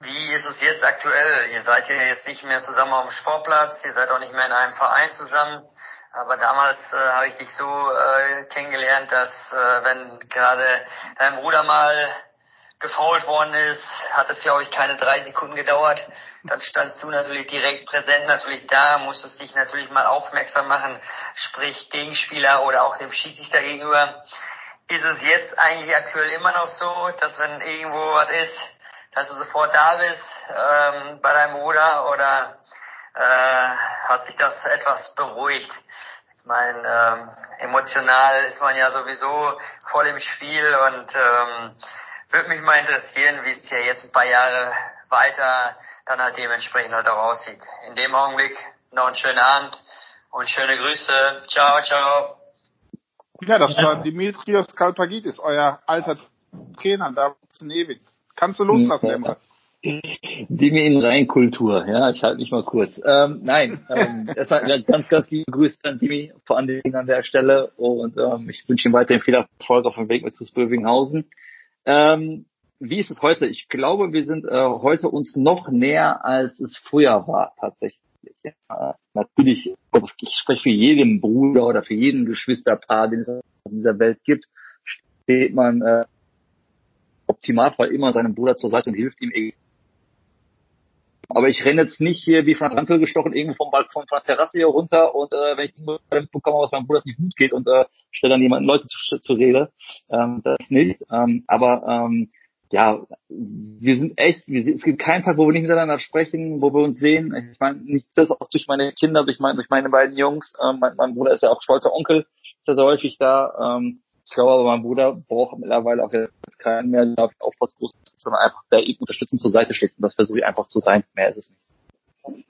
wie ist es jetzt aktuell? Ihr seid ja jetzt nicht mehr zusammen auf dem Sportplatz, ihr seid auch nicht mehr in einem Verein zusammen. Aber damals äh, habe ich dich so äh, kennengelernt, dass äh, wenn gerade dein Bruder mal gefault worden ist, hat es glaube ich keine drei Sekunden gedauert. Dann standst du natürlich direkt präsent, natürlich da, musstest dich natürlich mal aufmerksam machen, sprich Gegenspieler oder auch dem Schiedsrichter gegenüber. Ist es jetzt eigentlich aktuell immer noch so, dass wenn irgendwo was ist, dass du sofort da bist ähm, bei deinem Bruder oder äh, hat sich das etwas beruhigt? mein ähm, emotional ist man ja sowieso voll im Spiel und ähm, würde mich mal interessieren, wie es hier jetzt ein paar Jahre weiter dann halt dementsprechend halt auch aussieht. In dem Augenblick noch einen schönen Abend und schöne Grüße. Ciao, ciao. Ja, das war Dimitrios Kalpagidis, euer alter Trainer, da in ewig. Kannst du loslassen, Emre? Dimi in Reinkultur, ja, ich halte mich mal kurz. Ähm, nein, ähm, erstmal ganz, ganz liebe Grüße an Dimi, vor allen Dingen an der Stelle und ähm, ich wünsche ihm weiterhin viel Erfolg auf dem Weg mit TuS Bövinghausen. Ähm, wie ist es heute? Ich glaube, wir sind äh, heute uns noch näher, als es früher war, tatsächlich. Ja, natürlich, ich spreche für jeden Bruder oder für jeden Geschwisterpaar, den es auf dieser Welt gibt, steht man äh, Optimalfall immer seinem Bruder zur Seite und hilft ihm. Aber ich renne jetzt nicht hier wie von der Rankel gestochen irgendwo vom Balkon von der Terrasse hier runter und äh, wenn ich bekomme, was meinem Bruder nicht gut geht und äh, stelle dann jemanden Leute zu, zur Rede, ähm, das nicht. Ähm, aber ähm, ja, wir sind echt, wir, es gibt keinen Tag, wo wir nicht miteinander sprechen, wo wir uns sehen. Ich meine, nicht das auch durch meine Kinder, durch, mein, durch meine beiden Jungs. Ähm, mein, mein Bruder ist ja auch stolzer Onkel, ist ja sehr häufig da. Ähm, ich glaube aber, mein Bruder braucht mittlerweile auch jetzt keinen mehr, der auf was groß sondern einfach der ihm unterstützend zur Seite steht. Und das versuche ich einfach zu sein. Mehr ist es nicht.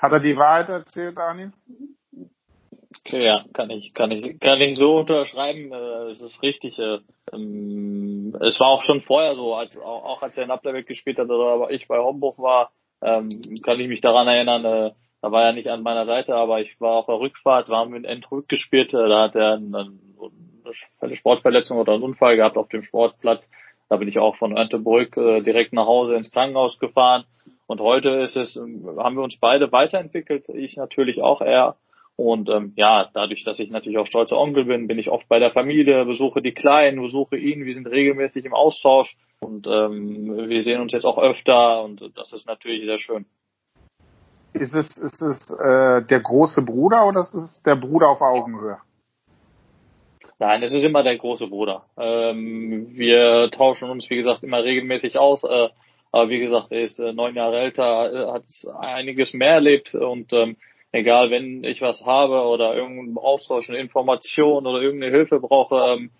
Hat er die Wahrheit erzählt, Daniel? Okay, ja, kann ich, kann ich, kann ich so unterschreiben. Äh, es ist richtig. Äh, ähm, es war auch schon vorher so, als auch, auch als er in Ablerbeck gespielt hat oder ich bei Homburg war, ähm, kann ich mich daran erinnern. Äh, da war er nicht an meiner Seite, aber ich war auf der Rückfahrt, wir haben in Endrück gespielt. Äh, da hat er einen, eine Sportverletzung oder einen Unfall gehabt auf dem Sportplatz. Da bin ich auch von Öntebrück äh, direkt nach Hause ins Krankenhaus gefahren. Und heute ist es, haben wir uns beide weiterentwickelt. Ich natürlich auch eher. Und ähm, ja, dadurch, dass ich natürlich auch stolzer Onkel bin, bin ich oft bei der Familie, besuche die Kleinen, besuche ihn. Wir sind regelmäßig im Austausch und ähm, wir sehen uns jetzt auch öfter und das ist natürlich sehr schön. Ist es, ist es äh, der große Bruder oder ist es der Bruder auf Augenhöhe? Nein, es ist immer der große Bruder. Ähm, wir tauschen uns, wie gesagt, immer regelmäßig aus. Äh, aber wie gesagt, er ist äh, neun Jahre älter, äh, hat einiges mehr erlebt und ähm, egal, wenn ich was habe oder irgendeinen Austausch, eine Information oder irgendeine Hilfe brauche, ähm,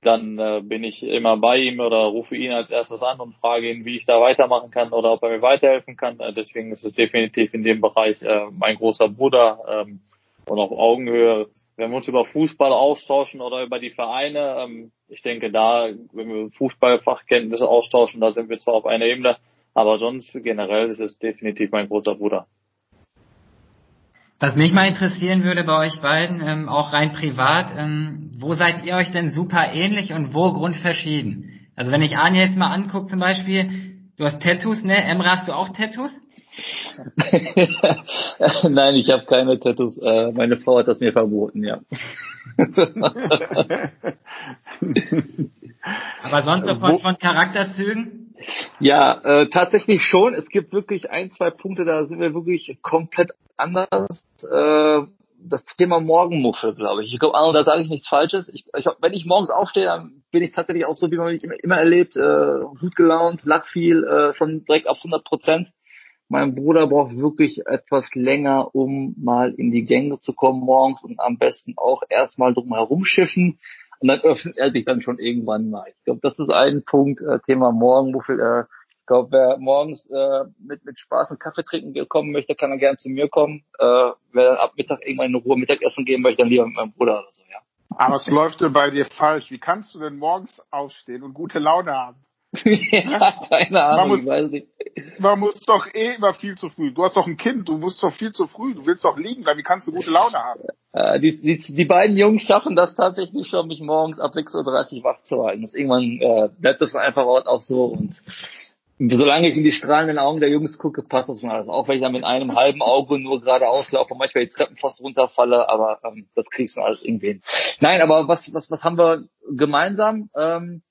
dann äh, bin ich immer bei ihm oder rufe ihn als erstes an und frage ihn, wie ich da weitermachen kann oder ob er mir weiterhelfen kann. Äh, deswegen ist es definitiv in dem Bereich äh, mein großer Bruder ähm, und auf Augenhöhe wenn wir uns über Fußball austauschen oder über die Vereine, ähm, ich denke da, wenn wir Fußballfachkenntnisse austauschen, da sind wir zwar auf einer Ebene, aber sonst generell ist es definitiv mein großer Bruder. Was mich mal interessieren würde bei euch beiden, ähm, auch rein privat, ähm, wo seid ihr euch denn super ähnlich und wo grundverschieden? Also wenn ich Anja jetzt mal angucke zum Beispiel, du hast Tattoos, ne? Emra, hast du auch Tattoos? Nein, ich habe keine Tattoos. Äh, meine Frau hat das mir verboten, ja. Aber sonst so von, von Charakterzügen? Ja, äh, tatsächlich schon. Es gibt wirklich ein, zwei Punkte, da sind wir wirklich komplett anders. Äh, das Thema Morgenmuffel, glaube ich. Ich glaube, da sage ich nichts Falsches. Ich, ich, wenn ich morgens aufstehe, dann bin ich tatsächlich auch so, wie man mich immer, immer erlebt, äh, gut gelaunt, lach viel, äh, schon direkt auf 100 Prozent. Mein Bruder braucht wirklich etwas länger, um mal in die Gänge zu kommen morgens und am besten auch erstmal drum herum schiffen und dann öffnet er sich dann schon irgendwann mal. Ich glaube, das ist ein Punkt, äh, Thema Morgenmuffel. Äh, ich glaube, wer morgens äh, mit, mit Spaß und Kaffee trinken kommen möchte, kann er gerne zu mir kommen. Äh, wer ab Mittag irgendwann in Ruhe Mittagessen gehen möchte, dann lieber mit meinem Bruder oder so, ja. Aber es läuft bei dir falsch. Wie kannst du denn morgens aufstehen und gute Laune haben? ja, keine Ahnung, man muss, weiß nicht. Man muss doch eh immer viel zu früh. Du hast doch ein Kind, du musst doch viel zu früh. Du willst doch liegen bleiben. Wie kannst du gute Laune haben? Äh, die, die, die beiden Jungs schaffen das tatsächlich schon, mich morgens ab 6.30 Uhr wach zu halten. Das irgendwann äh, bleibt das einfach auch so und solange ich in die strahlenden Augen der Jungs gucke, passt das mal alles. Auch wenn ich dann mit einem halben Auge nur gerade auslaufe und manchmal die Treppen fast runterfalle, aber ähm, das kriegst du alles irgendwie hin. Nein, aber was, was, was haben wir gemeinsam? Ähm,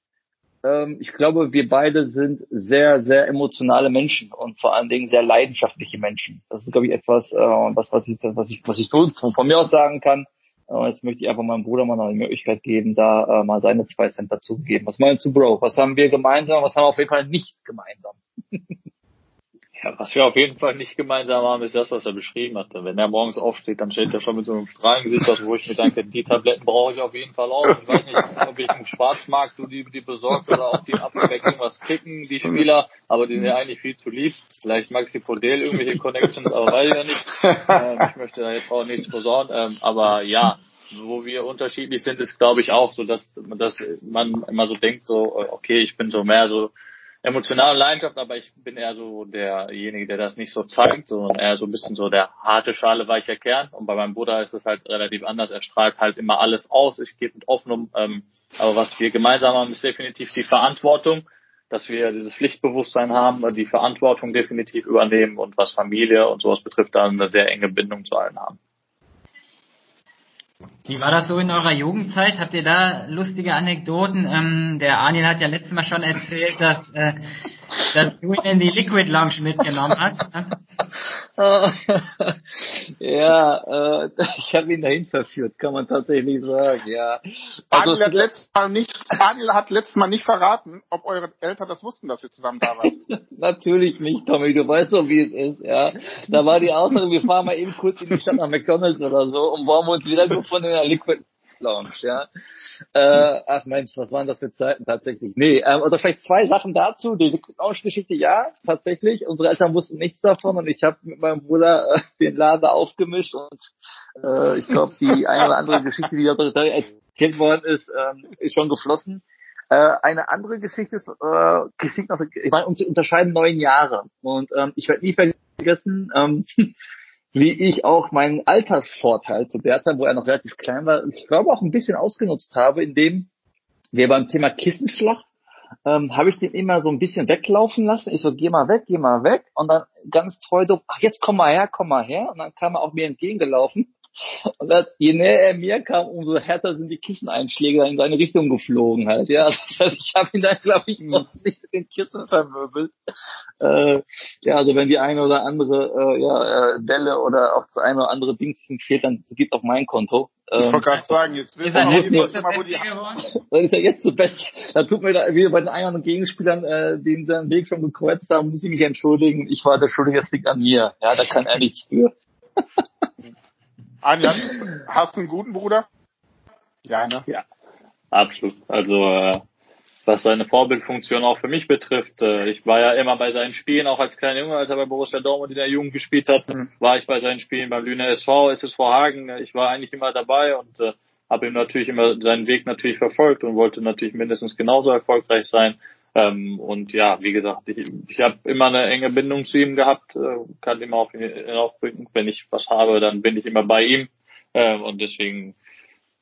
ähm, ich glaube, wir beide sind sehr, sehr emotionale Menschen und vor allen Dingen sehr leidenschaftliche Menschen. Das ist, glaube ich, etwas, äh, was, was ich, was ich, was ich von, von mir aus sagen kann. Und jetzt möchte ich einfach meinem Bruder mal noch die Möglichkeit geben, da äh, mal seine zwei Cent dazu geben. Was meinst du, Bro? Was haben wir gemeinsam? Was haben wir auf jeden Fall nicht gemeinsam? Ja, was wir auf jeden Fall nicht gemeinsam haben, ist das, was er beschrieben hat. Wenn er morgens aufsteht, dann steht er schon mit so einem Strahlengesicht aus, wo ich mir denke, die Tabletten brauche ich auf jeden Fall auch. Ich weiß nicht, ob ich im Schwarzmarkt du die, die besorgst oder ob die abwechselnd irgendwas ticken, die Spieler, aber die sind ja eigentlich viel zu lieb. Vielleicht Maxi Podel irgendwelche Connections, aber weiß ich ja nicht. Ähm, ich möchte da jetzt auch nichts besorgen. Ähm, aber ja, wo wir unterschiedlich sind, ist glaube ich auch so, dass, dass man immer so denkt, so, okay, ich bin so mehr so emotionale Leidenschaft, aber ich bin eher so derjenige, der das nicht so zeigt, sondern eher so ein bisschen so der harte Schale, weicher Kern. Und bei meinem Bruder ist es halt relativ anders. Er strahlt halt immer alles aus. Ich gebe mit offenem, ähm, aber was wir gemeinsam haben, ist definitiv die Verantwortung, dass wir dieses Pflichtbewusstsein haben, die Verantwortung definitiv übernehmen und was Familie und sowas betrifft, dann eine sehr enge Bindung zu allen haben. Wie war das so in eurer Jugendzeit? Habt ihr da lustige Anekdoten? Ähm, der Anil hat ja letztes Mal schon erzählt, dass, äh, dass du ihn in die Liquid Lounge mitgenommen hast. Ne? ja, äh, ich habe ihn dahin verführt, kann man tatsächlich sagen, ja. Also Adil hat letztes Mal nicht, Adil hat letztes Mal nicht verraten, ob eure Eltern das wussten, dass ihr zusammen da wart. Natürlich nicht, Tommy, du weißt doch, wie es ist, ja. Da war die Aussage, wir fahren mal eben kurz in die Stadt nach McDonalds oder so und wollen uns wieder gefunden der Liquid Lounge, ja. Äh, ach Mensch, was waren das für Zeiten tatsächlich? Nee, ähm, oder vielleicht zwei Sachen dazu. Die Lounge-Geschichte, ja, tatsächlich. Unsere Eltern wussten nichts davon und ich habe mit meinem Bruder äh, den Laden aufgemischt und äh, ich glaube, die eine oder andere Geschichte, die da erzählt worden ist, ähm, ist schon geflossen. Äh, eine andere Geschichte ist, äh, Geschichte, also, ich meine, um zu unterscheiden neun Jahre. Und ähm, ich werde nie vergessen, ähm, wie ich auch meinen Altersvorteil zu der Zeit, wo er noch relativ klein war, ich glaube auch ein bisschen ausgenutzt habe, indem wir beim Thema Kissenschlacht ähm, habe ich den immer so ein bisschen weglaufen lassen. Ich so, geh mal weg, geh mal weg. Und dann ganz treu, ach, jetzt komm mal her, komm mal her. Und dann kam er auch mir entgegengelaufen. Und das, je näher er mir kam, umso härter sind die Kisseneinschläge in seine Richtung geflogen halt. Ja, das heißt, ich habe ihn dann, glaube ich, noch nicht mit den Kissen vermöbelt. Äh, ja, also wenn die eine oder andere äh, ja, äh, Delle oder auch das eine oder andere Dingschen fehlt, dann geht's auf mein Konto. Ähm, ich wollte gerade sagen, jetzt wissen wir nicht, mal, wo die Das ist ja jetzt so best. Da tut mir da wieder bei den anderen Gegenspielern, äh, die seinen Weg schon gekreuzt haben, muss ich mich entschuldigen. Ich war der Schuldige, das liegt an mir. Ja, da kann er nichts für. Anja, hast du einen guten Bruder? Ja, ne? Ja, absolut. Also äh, was seine Vorbildfunktion auch für mich betrifft. Äh, ich war ja immer bei seinen Spielen, auch als kleiner Junge, als er bei Borussia Dortmund in der Jugend gespielt hat, mhm. war ich bei seinen Spielen beim Lüne SV, SSV Hagen. Ich war eigentlich immer dabei und äh, habe ihm natürlich immer seinen Weg natürlich verfolgt und wollte natürlich mindestens genauso erfolgreich sein. Ähm, und ja, wie gesagt, ich, ich habe immer eine enge Bindung zu ihm gehabt, äh, kann immer auf ihn aufbringen. Wenn ich was habe, dann bin ich immer bei ihm. Ähm, und deswegen,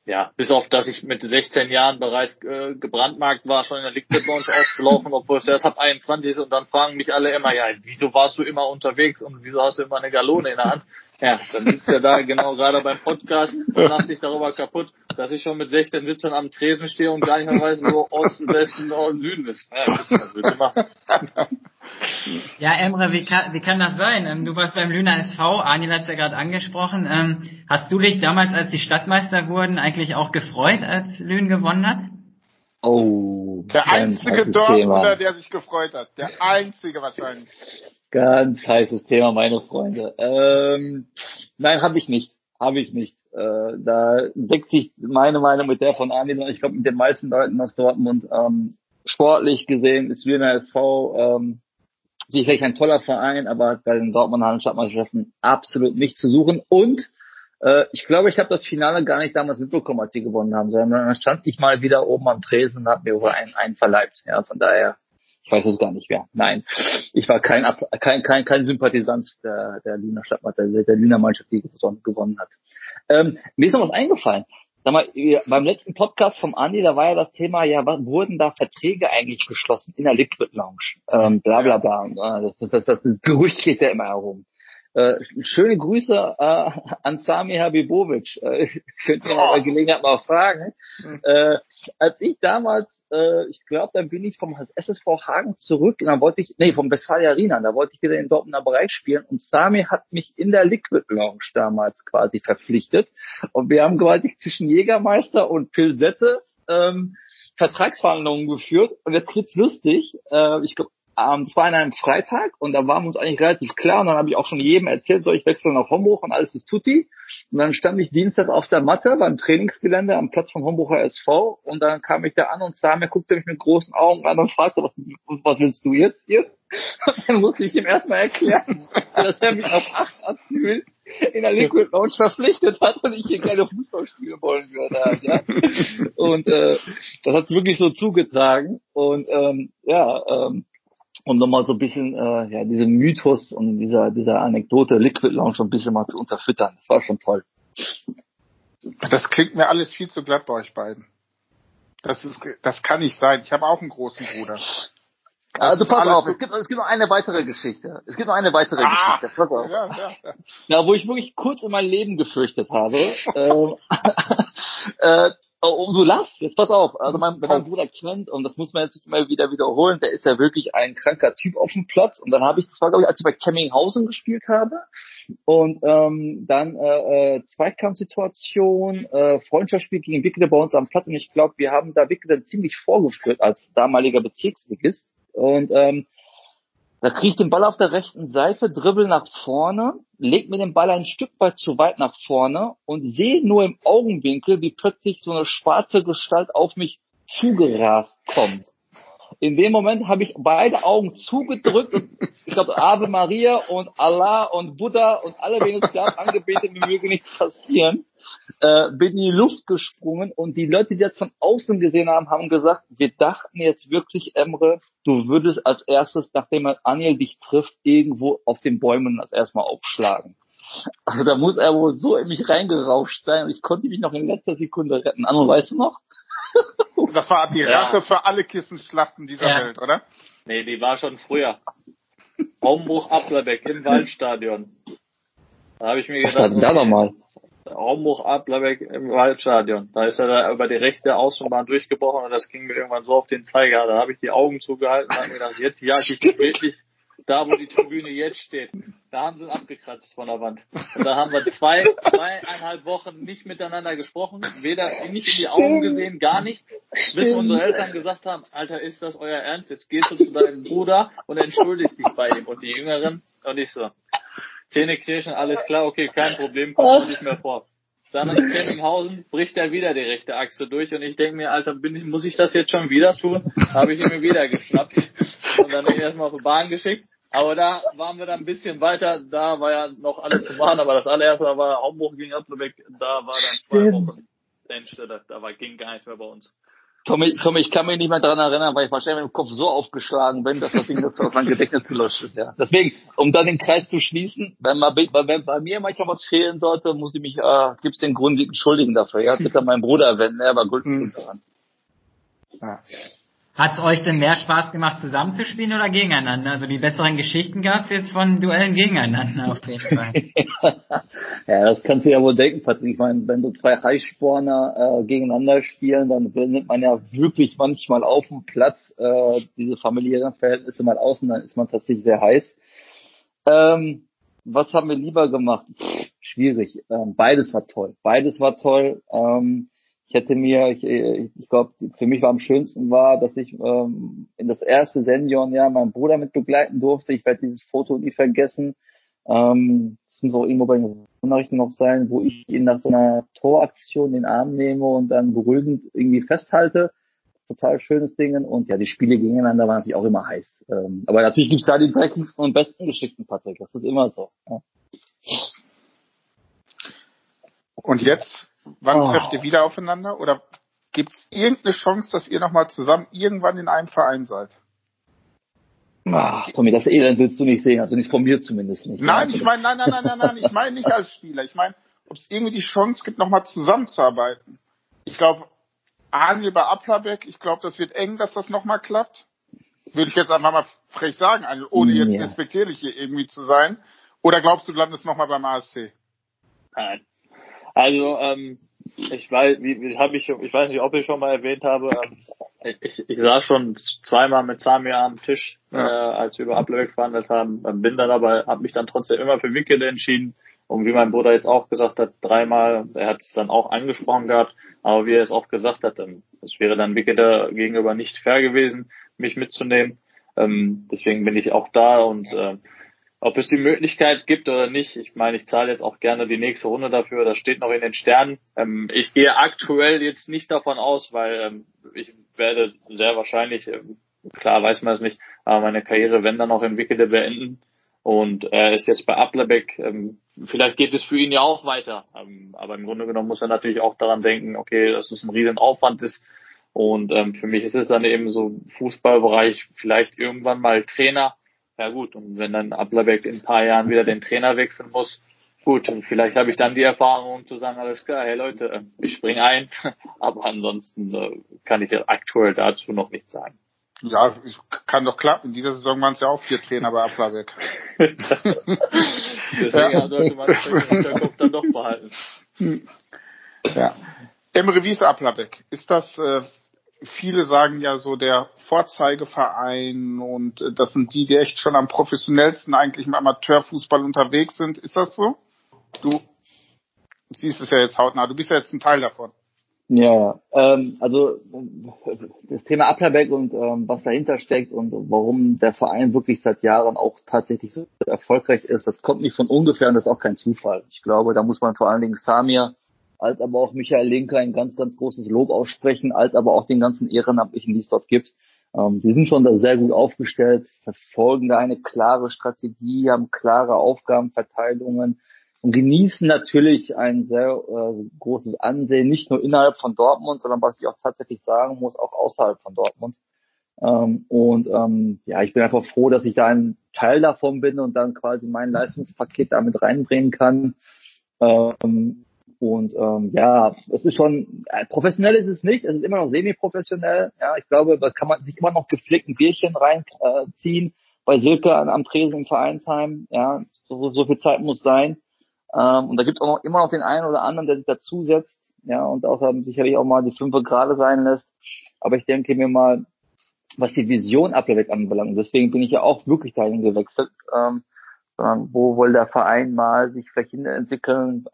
ja, bis auf dass ich mit 16 Jahren bereits äh, gebrandmarkt war, schon in der Liquid Lounge aufzulaufen, obwohl es erst ab 21 ist und dann fragen mich alle immer, ja, wieso warst du immer unterwegs und wieso hast du immer eine Galone in der Hand? Ja, dann sitzt er da genau gerade beim Podcast und lacht sich darüber kaputt, dass ich schon mit 16, 17 am Tresen stehe und gar nicht mehr weiß, wo Osten, Westen, Norden, Süden ist. Ja, das machen. Ja, Emre, wie kann, wie kann das sein? Ähm, du warst beim Lüner SV, Anil hat es ja gerade angesprochen. Ähm, hast du dich damals, als die Stadtmeister wurden, eigentlich auch gefreut, als Lünen gewonnen hat? Oh, der einzige Dortmunder, der sich gefreut hat. Der einzige wahrscheinlich. Ganz heißes Thema, meine Freunde. Ähm, nein, habe ich nicht. Habe ich nicht. Äh, da deckt sich meine Meinung mit der von Armin und ich glaube mit den meisten Leuten aus Dortmund. Ähm, sportlich gesehen ist Wiener SV ähm, sicherlich ein toller Verein, aber bei den Dortmunder Stadtmeisterschaften absolut nichts zu suchen. Und äh, ich glaube, ich habe das Finale gar nicht damals mitbekommen, als sie gewonnen haben, sondern dann stand ich mal wieder oben am Tresen und habe mir wohl einen, einen verleibt. Ja, von daher ich weiß es gar nicht mehr. Nein, ich war kein kein kein, kein Sympathisant der der Lüner Stadtmannschaft, der, der Lüner Mannschaft, die gewonnen hat. Ähm, mir ist noch was eingefallen. Sag mal, beim letzten Podcast vom Andi, da war ja das Thema, ja, was, wurden da Verträge eigentlich geschlossen in der Liquid Lounge? Ähm, bla bla bla. Das, das, das, das Gerücht geht ja immer herum. Äh, schöne Grüße äh, an Sami Habibovic. Äh, könnt ihr oh. bei Gelegenheit mal fragen. Mhm. Äh, als ich damals äh, ich glaube, dann bin ich vom SSV Hagen zurück, und dann wollte ich, nee, vom Westfalia Arena, da wollte ich wieder in Dortmunder Bereich spielen und Sami hat mich in der Liquid Lounge damals quasi verpflichtet und wir haben quasi zwischen Jägermeister und Pilsette ähm, Vertragsverhandlungen geführt und jetzt wird's lustig. Äh, ich glaube, ähm, das war an einem Freitag und da waren wir uns eigentlich relativ klar und dann habe ich auch schon jedem erzählt, soll ich wechseln nach Homburg und alles ist tutti. Und dann stand ich Dienstag auf der Matte beim Trainingsgelände am Platz von Homburger SV und dann kam ich da an und sah mir, guckte mich mit großen Augen an und fragte, was, was willst du jetzt hier? Und dann musste ich ihm erstmal erklären, dass er mich auf acht Asyl in der Liquid Lounge verpflichtet hat und ich hier gerne Fußball spielen wollen würde. Ja? Und äh, das hat wirklich so zugetragen. Und ähm, ja, ähm, um nochmal so ein bisschen äh, ja, diese Mythos und dieser, dieser Anekdote Liquid Lounge ein bisschen mal zu unterfüttern. Das war schon toll. Das klingt mir alles viel zu glatt bei euch beiden. Das ist, das kann nicht sein. Ich habe auch einen großen Bruder. Das also pass auf, es gibt, es gibt noch eine weitere Geschichte. Es gibt noch eine weitere ah, Geschichte. Pass auf. Ja, ja, ja. ja, wo ich wirklich kurz in mein Leben gefürchtet habe. ähm, äh, Oh, du lachst, jetzt pass auf. Also mein, wenn mein Bruder kennt, und das muss man jetzt nicht immer wieder wiederholen, der ist ja wirklich ein kranker Typ auf dem Platz. Und dann habe ich, das war glaube ich, als ich bei Kemminghausen gespielt habe. Und ähm, dann äh, äh, Zweikampfsituation, äh, Freundschaftsspiel gegen Wickede bei uns am Platz. Und ich glaube, wir haben da Wickede ziemlich vorgeführt als damaliger Bezirksligist. Und ähm, da kriege ich den Ball auf der rechten Seite, dribbel nach vorne, leg mir den Ball ein Stück weit zu weit nach vorne und sehe nur im Augenwinkel, wie plötzlich so eine schwarze Gestalt auf mich zugerast kommt. In dem Moment habe ich beide Augen zugedrückt ich glaube Ave Maria und Allah und Buddha und alle, wen es gab, angebetet, mir möge nichts passieren äh, bin in die Luft gesprungen und die Leute, die das von außen gesehen haben, haben gesagt, wir dachten jetzt wirklich, Emre, du würdest als erstes, nachdem Aniel dich trifft, irgendwo auf den Bäumen als erstmal aufschlagen. Also da muss er wohl so in mich reingerauscht sein und ich konnte mich noch in letzter Sekunde retten. Anno, weißt du noch? Das war die Rache ja. für alle Kissenschlachten dieser ja. Welt, oder? Nee, die war schon früher. Homburg Applerbeck im Waldstadion. Da habe ich mir gedacht, Was war denn da nochmal? Raumhoch Ablerbeck im Waldstadion. Da ist er da über die rechte Außenbahn durchgebrochen und das ging mir irgendwann so auf den Zeiger. Da habe ich die Augen zugehalten und habe mir gedacht, jetzt jag ich wirklich da, wo die Tribüne jetzt steht. Da haben sie ihn abgekratzt von der Wand. Und da haben wir zwei, zweieinhalb Wochen nicht miteinander gesprochen, weder nicht in die Augen gesehen, gar nichts, bis unsere Eltern gesagt haben, Alter, ist das euer Ernst? Jetzt gehst du zu deinem Bruder und entschuldigst dich bei ihm. Und die Jüngeren und ich so, Zähne knirschen, alles klar, okay, kein Problem, kommt nicht mehr vor. Dann in Kenninghausen bricht er wieder die rechte Achse durch und ich denke mir, Alter, bin ich, muss ich das jetzt schon wieder tun? Habe ich ihn mir wieder geschnappt und dann bin ich erstmal auf die Bahn geschickt. Aber da waren wir dann ein bisschen weiter, da war ja noch alles zu machen, aber das allererste war Homburg gegen Applebeck, da war dann zwei Wochen Endstelle, da war, ging gar nichts mehr bei uns. Tommy, Tommy, ich kann mich nicht mehr daran erinnern, weil ich wahrscheinlich mit dem Kopf so aufgeschlagen bin, dass das Ding das aus meinem Gedächtnis gelöscht ist. Ja. Deswegen, um dann den Kreis zu schließen, wenn, mal, wenn bei mir manchmal was fehlen sollte, muss ich mich, äh, gibt's den Grund entschuldigen dafür. Ja, bitte meinen Bruder erwähnen, er war gut mhm. daran. Ja. Hat es euch denn mehr Spaß gemacht, zusammenzuspielen oder gegeneinander? Also die besseren Geschichten gab es jetzt von Duellen gegeneinander auf jeden Fall. ja, das kannst du ja wohl denken, Patrick. Ich meine, wenn du zwei Highsporner äh, gegeneinander spielen, dann nimmt man ja wirklich manchmal auf dem Platz äh, diese familiären Verhältnisse mal aus und dann ist man tatsächlich sehr heiß. Ähm, was haben wir lieber gemacht? Pff, schwierig. Ähm, beides war toll. Beides war toll. Ähm, ich hätte mir, ich, ich glaube, für mich war am schönsten war, dass ich ähm, in das erste Seniorenjahr meinen Bruder mit begleiten durfte. Ich werde dieses Foto nie vergessen. Ähm, das muss auch irgendwo bei den Nachrichten noch sein, wo ich ihn nach so einer Toraktion in den Arm nehme und dann beruhigend irgendwie festhalte. Total schönes Ding. Und ja, die Spiele gegeneinander waren natürlich auch immer heiß. Ähm, aber natürlich gibt's da die dreckigsten und besten Geschichten, Patrick. Das ist immer so. Ja. Und jetzt Wann oh. trefft ihr wieder aufeinander? Oder gibt es irgendeine Chance, dass ihr nochmal zusammen irgendwann in einem Verein seid? Ach, Tommy, das Elend willst du nicht sehen, also nicht von mir zumindest nicht. Nein, ich meine, nein, nein, nein, nein, nein, ich meine nicht als Spieler. Ich meine, ob es irgendwie die Chance gibt, nochmal zusammenzuarbeiten. Ich glaube, Arnil bei Aplabeck, ich glaube, das wird eng, dass das nochmal klappt. Würde ich jetzt einfach mal frech sagen, ohne jetzt ja. respektierlich hier irgendwie zu sein. Oder glaubst du, du landest nochmal beim ASC? Also, ähm, ich weiß, wie, wie habe ich, ich weiß nicht, ob ich schon mal erwähnt habe, ähm, ich, ich saß schon zweimal mit Samir am Tisch, ja. äh, als wir über Ablebeck verhandelt haben, ähm, bin dann aber, habe mich dann trotzdem immer für Wickede entschieden. Und wie mein Bruder jetzt auch gesagt hat, dreimal, er hat es dann auch angesprochen gehabt, aber wie er es auch gesagt hat, es wäre dann Wickede gegenüber nicht fair gewesen, mich mitzunehmen. Ähm, deswegen bin ich auch da und äh, ob es die Möglichkeit gibt oder nicht, ich meine, ich zahle jetzt auch gerne die nächste Runde dafür, das steht noch in den Sternen. Ähm, ich gehe aktuell jetzt nicht davon aus, weil ähm, ich werde sehr wahrscheinlich, äh, klar weiß man es nicht, aber meine Karriere, wenn dann auch entwickelte, beenden. Und er ist jetzt bei Applerbeck, ähm, vielleicht geht es für ihn ja auch weiter. Ähm, aber im Grunde genommen muss er natürlich auch daran denken, okay, dass es ein riesen Aufwand ist. Und ähm, für mich ist es dann eben so Fußballbereich, vielleicht irgendwann mal Trainer ja gut, und wenn dann Applerbeck in ein paar Jahren wieder den Trainer wechseln muss, gut, und vielleicht habe ich dann die Erfahrung, um zu sagen, alles klar, hey Leute, äh, ich springe ein, aber ansonsten äh, kann ich aktuell dazu noch nichts sagen. Ja, kann doch klappen. In dieser Saison waren es ja auch vier Trainer bei Applerbeck. Deswegen ja. sollte man im Hinterkopf dann doch behalten. Ja. Emre Wies Applerbeck, ist das äh, viele sagen ja so der Vorzeigeverein und äh, das sind die, die echt schon am professionellsten eigentlich im Amateurfußball unterwegs sind. Ist das so? Du siehst es ja jetzt hautnah. Du bist ja jetzt ein Teil davon. Ja, ähm, also das Thema Applerbeck und ähm, was dahinter steckt und warum der Verein wirklich seit Jahren auch tatsächlich so erfolgreich ist, das kommt nicht von ungefähr und das ist auch kein Zufall. Ich glaube, da muss man vor allen Dingen Samir als aber auch Michael Linker ein ganz, ganz großes Lob aussprechen, als aber auch den ganzen Ehrenamtlichen, die es dort gibt. Ähm, die sind schon da sehr gut aufgestellt, verfolgen da eine klare Strategie, haben klare Aufgabenverteilungen und genießen natürlich ein sehr äh, großes Ansehen, nicht nur innerhalb von Dortmund, sondern was ich auch tatsächlich sagen muss, auch außerhalb von Dortmund. Ähm, und ähm, ja, ich bin einfach froh, dass ich da ein Teil davon bin und dann quasi mein Leistungspaket damit reinbringen kann. Ähm, und ähm, ja, es ist schon, äh, professionell ist es nicht, es ist immer noch semi-professionell. Ja, ich glaube, da kann man sich immer noch gepflegt ein Bierchen reinziehen äh, bei Silke an, am Tresen im Vereinsheim. Ja, so, so viel Zeit muss sein. Ähm, und da gibt es auch noch immer noch den einen oder anderen, der sich dazusetzt, ja, und auch ähm, sicherlich auch mal die Fünfe gerade sein lässt. Aber ich denke mir mal, was die Vision Applerbeck anbelangt, deswegen bin ich ja auch wirklich dahin gewechselt, ähm, sondern wo will der Verein mal sich vielleicht hin entwickeln,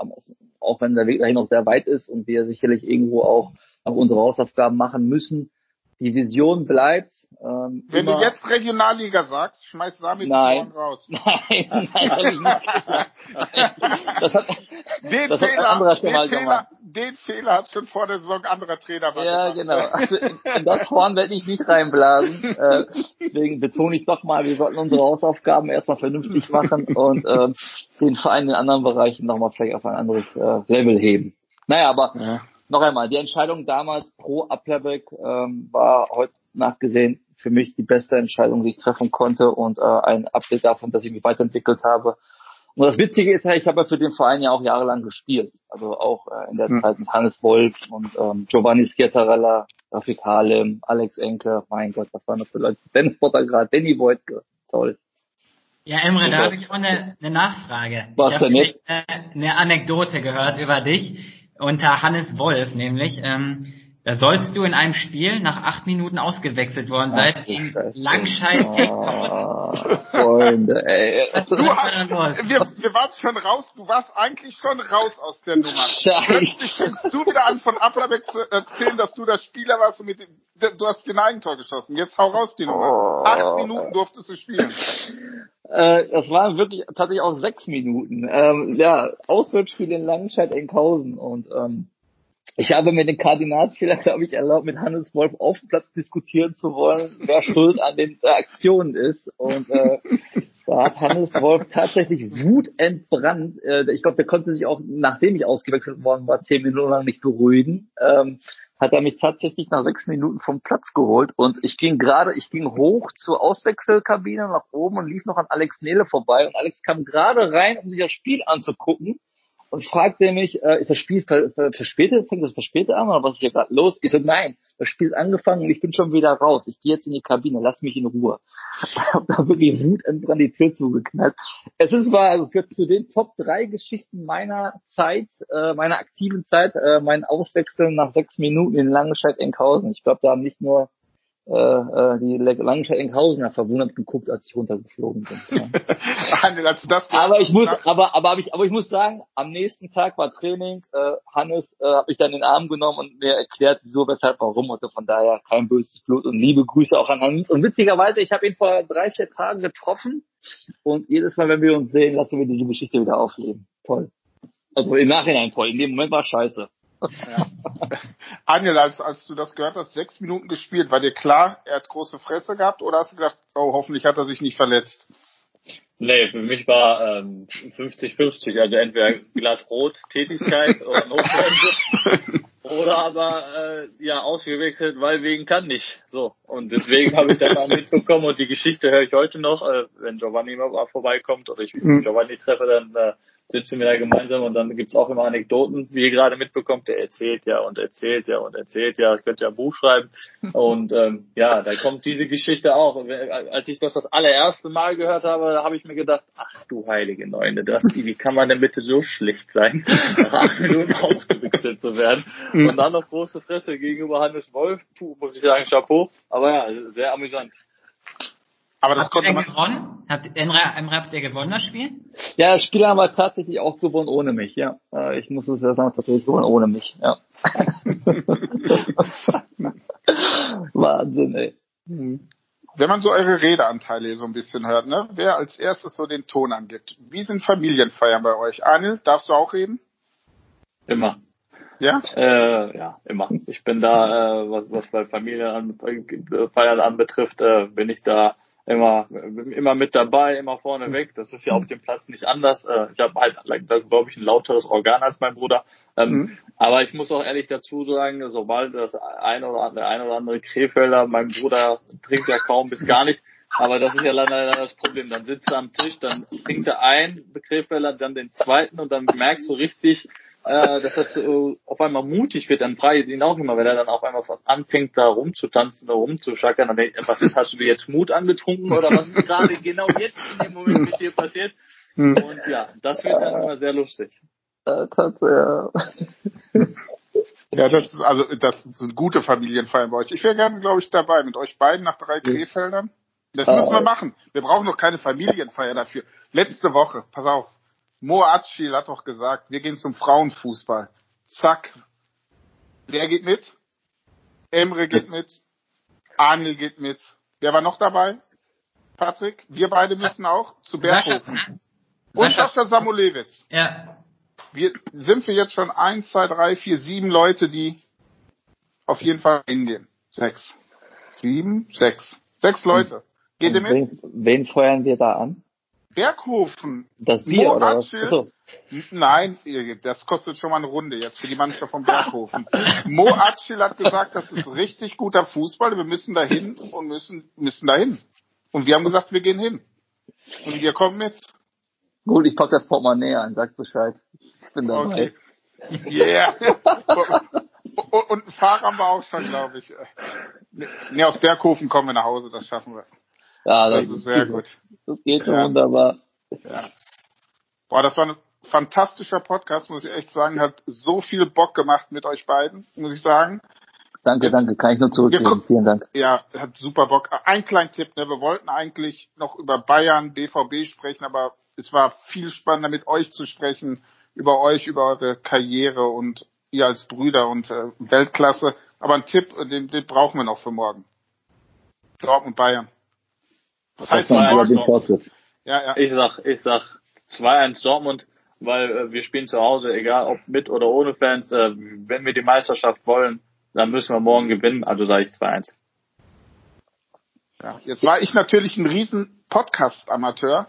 auch wenn der Weg dahin noch sehr weit ist und wir sicherlich irgendwo auch noch unsere Hausaufgaben machen müssen. Die Vision bleibt. Ähm, Wenn immer, du jetzt Regionalliga sagst, schmeiß Sami nein, raus. Nein, nein, das hat, den, das Fehler, hat den, Fehler, den Fehler hat schon vor der Saison anderer Trainer gemacht. Ja, genau. Also in das Horn werde ich nicht reinblasen. Äh, deswegen betone ich doch mal, wir sollten unsere Hausaufgaben erstmal vernünftig machen und äh, den Verein in anderen Bereichen nochmal vielleicht auf ein anderes äh, Level heben. Naja, aber ja noch einmal, die Entscheidung damals pro Applerbeck ähm, war heute nachgesehen für mich die beste Entscheidung, die ich treffen konnte und äh, ein Update davon, dass ich mich weiterentwickelt habe. Und das Witzige ist ja, ich habe ja für den Verein ja auch jahrelang gespielt. Also auch äh, in der hm. Zeit mit Hannes Wolf und ähm, Giovanni Schiertarella, Rafik Halem, Alex Enke, mein Gott, was waren das für Leute? Dennis Pottergrad, Danny Voigtke, toll. Ja, Emre, da habe ich auch eine, eine Nachfrage. Was ich denn jetzt? Eine, eine Anekdote gehört über dich unter Hannes Wolf nämlich. Ähm, da sollst du in einem Spiel nach acht Minuten ausgewechselt worden sein gegen Langscheid oh, Freunde, ey. Du hast, wir, wir waren schon raus, du warst eigentlich schon raus aus der Nummer. Plötzlich fängst du wieder an von Applerbeck zu erzählen, dass du der Spieler warst und mit dem, du hast den Eigentor geschossen. Jetzt hau raus die Nummer. Oh. Acht Minuten durftest du spielen. Äh, das waren wirklich tatsächlich auch sechs Minuten. Ähm, ja, Auswärtsspiel in Langenscheid-Enkhausen und ähm, ich habe mir den Kardinalsfehler, glaube ich, erlaubt, mit Hannes Wolf auf dem Platz diskutieren zu wollen, wer schuld an den Aktionen ist. Und äh, da hat Hannes Wolf tatsächlich wutentbrannt. Äh, ich glaube, der konnte sich auch, nachdem ich ausgewechselt worden war, zehn Minuten lang nicht beruhigen. Ähm, hat er mich tatsächlich nach sechs Minuten vom Platz geholt und ich ging gerade, ich ging hoch zur Auswechselkabine nach oben und lief noch an Alex Nele vorbei und Alex kam gerade rein, um sich das Spiel anzugucken und fragte mich, äh, ist das Spiel ver ver verspätet, fängt das verspätet an oder was ist hier gerade los? Ich so, nein, das Spiel ist angefangen und ich bin schon wieder raus. Ich gehe jetzt in die Kabine, lass mich in Ruhe. Ich habe da wirklich Wut entbrannt die Tür zugeknallt. Es ist wahr, also es gehört zu den Top drei Geschichten meiner Zeit, äh, meiner aktiven Zeit, äh, mein Auswechseln nach sechs Minuten in Langenscheid-Enkhausen. Ich glaube, da haben nicht nur äh, äh, die Langenscheid Enkhausener verwundert geguckt, als ich runtergeflogen bin. Ja. Hannes, als du das aber ich muss, aber aber aber ich, aber ich muss sagen, am nächsten Tag war Training. Äh, Hannes äh, habe ich dann in den Arm genommen und mir erklärt, wieso, weshalb, warum. Und von daher kein böses Blut und liebe Grüße auch an Hannes. Und witzigerweise, ich habe ihn vor drei vier Tagen getroffen und jedes Mal, wenn wir uns sehen, lassen wir diese Geschichte wieder aufleben. Toll. Also im Nachhinein toll. In dem Moment war scheiße. Ja. Aniel, als, als du das gehört hast, sechs Minuten gespielt, war dir klar, er hat große Fresse gehabt oder hast du gedacht, oh, hoffentlich hat er sich nicht verletzt? Nee, für mich war 50-50, ähm, also entweder glatt rot Tätigkeit oder Notbremse oder aber äh, ja ausgewechselt, weil wegen kann nicht. So und deswegen habe ich dann auch mitbekommen und die Geschichte höre ich heute noch, äh, wenn Giovanni mal vorbeikommt oder ich mhm. Giovanni treffe, dann äh, sitzen wir da gemeinsam und dann gibt's auch immer Anekdoten, wie ihr gerade mitbekommt, der erzählt ja und erzählt ja und erzählt ja, könnt ja ein Buch schreiben. Und ähm, ja, da kommt diese Geschichte auch. Und als ich das das allererste Mal gehört habe, da habe ich mir gedacht, ach du heilige Neune, das, wie kann man denn bitte so schlecht sein, nach acht Minuten ausgewechselt zu werden. Und dann noch große Fresse gegenüber Hannes Wolf, puh, muss ich sagen, Chapeau. Aber ja, sehr amüsant. Aber das habt konnte man gewonnen? Habt, Emre, Emre, habt ihr gewonnen, das Spiel? Ja, das Spiel haben wir tatsächlich auch gewonnen ohne mich, ja. Äh, ich muss es ja sagen, tatsächlich gewonnen ohne mich, ja. Wahnsinn, ey. Wenn man so eure Redeanteile so ein bisschen hört, ne? Wer als erstes so den Ton angibt. Wie sind Familienfeiern bei euch? Anil, darfst du auch reden? Immer. Ja? Äh, ja, immer. Ich bin da, äh, was, was bei Familienfeiern anbetrifft, äh, bin ich da immer immer mit dabei, immer vorne mhm. weg. Das ist ja auf dem Platz nicht anders. Äh, ich habe halt, glaube ich, ein lauteres Organ als mein Bruder. Ähm, mhm. Aber ich muss auch ehrlich dazu sagen, sobald das ein oder andere, ein oder andere Krefelder, mein Bruder trinkt ja kaum bis gar nicht. Aber das ist ja leider das Problem. Dann sitzt er am Tisch, dann trinkt er ein Krefelder, dann den zweiten und dann merkst du richtig, äh, dass er zu, auf einmal mutig wird, dann frage ich ihn auch immer, wenn er dann auf einmal anfängt, da rumzutanzen, da rumzuschackern, dann denke ich, was ist, hast du dir jetzt Mut angetrunken oder was ist gerade genau jetzt in dem Moment mit dir passiert? Hm. Und ja, das wird dann immer sehr lustig. Ja, ja, das ist also das sind gute Familienfeiern bei euch. Ich wäre gerne, glaube ich, dabei mit euch beiden nach drei Krefeldern. Das müssen wir machen. Wir brauchen noch keine Familienfeier dafür. Letzte Woche, pass auf, Mo Atschil hat doch gesagt, wir gehen zum Frauenfußball. Zack. Wer geht mit? Emre geht mit. Anil geht mit. Wer war noch dabei? Patrick? Wir beide müssen auch zu Berghofen. Und Sascha Samulewitz. Ja. Wir, sind wir jetzt schon eins, zwei, drei, vier, sieben Leute, die auf jeden Fall hingehen. Sechs. Sieben? Sechs. Sechs Leute. Geht ihr mit? Wen, wen feuern wir da an? Berghofen. Das Bier Mo oder was? Nein, das kostet schon mal eine Runde jetzt für die Mannschaft von Berghofen. Mo Atschil hat gesagt, das ist richtig guter Fußball, wir müssen dahin und müssen, müssen dahin. Und wir haben gesagt, wir gehen hin. Und wir kommen mit. Gut, ich pack das Portemonnaie an, sag Bescheid. Ich bin dabei. Okay. Yeah. und, und ein Fahrer haben wir auch schon, glaube ich. Ne, aus Berghofen kommen wir nach Hause, das schaffen wir. Ja, das, das ist sehr gut. Das geht schon ja. wunderbar. Ja. Boah, das war ein fantastischer Podcast, muss ich echt sagen. Hat so viel Bock gemacht mit euch beiden, muss ich sagen. Danke, danke. Kann ich nur zurückgeben. Vielen Dank. Ja, hat super Bock. Ein kleiner Tipp, ne? Wir wollten eigentlich noch über Bayern, BVB sprechen, aber es war viel spannender mit euch zu sprechen, über euch, über eure Karriere und ihr als Brüder und äh, Weltklasse. Aber ein Tipp, den, den brauchen wir noch für morgen. Dortmund Bayern. Was heißt Dortmund? Ja, ja. Ich sag, ich sag 2-1 Dortmund, weil äh, wir spielen zu Hause, egal ob mit oder ohne Fans. Äh, wenn wir die Meisterschaft wollen, dann müssen wir morgen gewinnen. Also sage ich 2-1. Ja, jetzt war ich natürlich ein riesen Podcast-Amateur,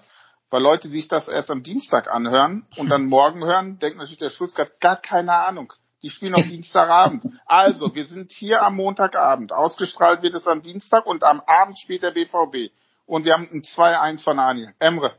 weil Leute sich das erst am Dienstag anhören und dann morgen hören, denkt natürlich der Schulz gar keine Ahnung. Die spielen auf Dienstagabend. Also, wir sind hier am Montagabend. Ausgestrahlt wird es am Dienstag und am Abend spielt der BVB und wir haben ein 2-1 von Anil. Emre.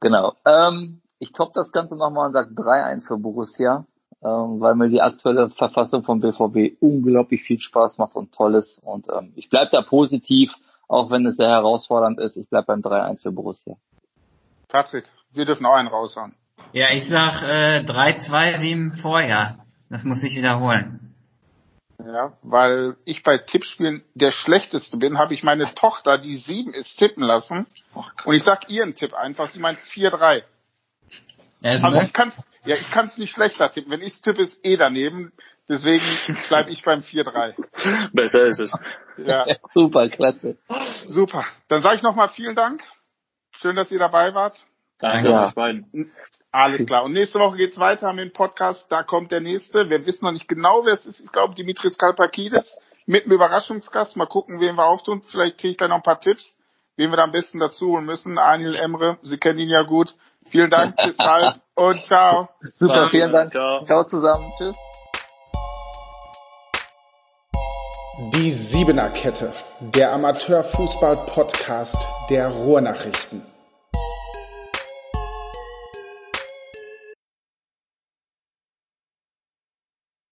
Genau. Ähm, ich top das Ganze nochmal und sage 3-1 für Borussia, ähm, weil mir die aktuelle Verfassung vom BVB unglaublich viel Spaß macht und toll ist. Und ähm, ich bleib da positiv, auch wenn es sehr herausfordernd ist. Ich bleib beim 3-1 für Borussia. Patrick, wir dürfen auch einen raushauen. Ja, ich sag äh, 3-2 wie im Vorjahr. Das muss ich wiederholen. Ja, weil ich bei Tippspielen der Schlechteste bin, habe ich meine Tochter, die sieben ist, tippen lassen. Und ich sag ihren Tipp einfach, sie meint 4-3. Ja, Also ich kann's, ja, ich kann's nicht schlechter tippen. Wenn ich tippe, ist eh daneben. Deswegen bleibe ich beim 4-3. Besser ist es. Ja, Super, klasse. super. Dann sage ich nochmal vielen Dank. Schön, dass ihr dabei wart. Danke Ja. euch beiden. Alles klar. Und nächste Woche geht's weiter mit dem Podcast. Da kommt der nächste. Wir wissen noch nicht genau, wer es ist. Ich glaube, Dimitris Kalpakidis mit einem Überraschungsgast. Mal gucken, wen wir auftun. Vielleicht kriege ich da noch ein paar Tipps, wen wir da am besten dazu holen müssen. Anil Emre, Sie kennen ihn ja gut. Vielen Dank, bis bald und ciao. Super, vielen Dank. ciao. Ciao zusammen. Tschüss. Die Siebener Kette, der Amateurfußball-Podcast der Ruhrnachrichten.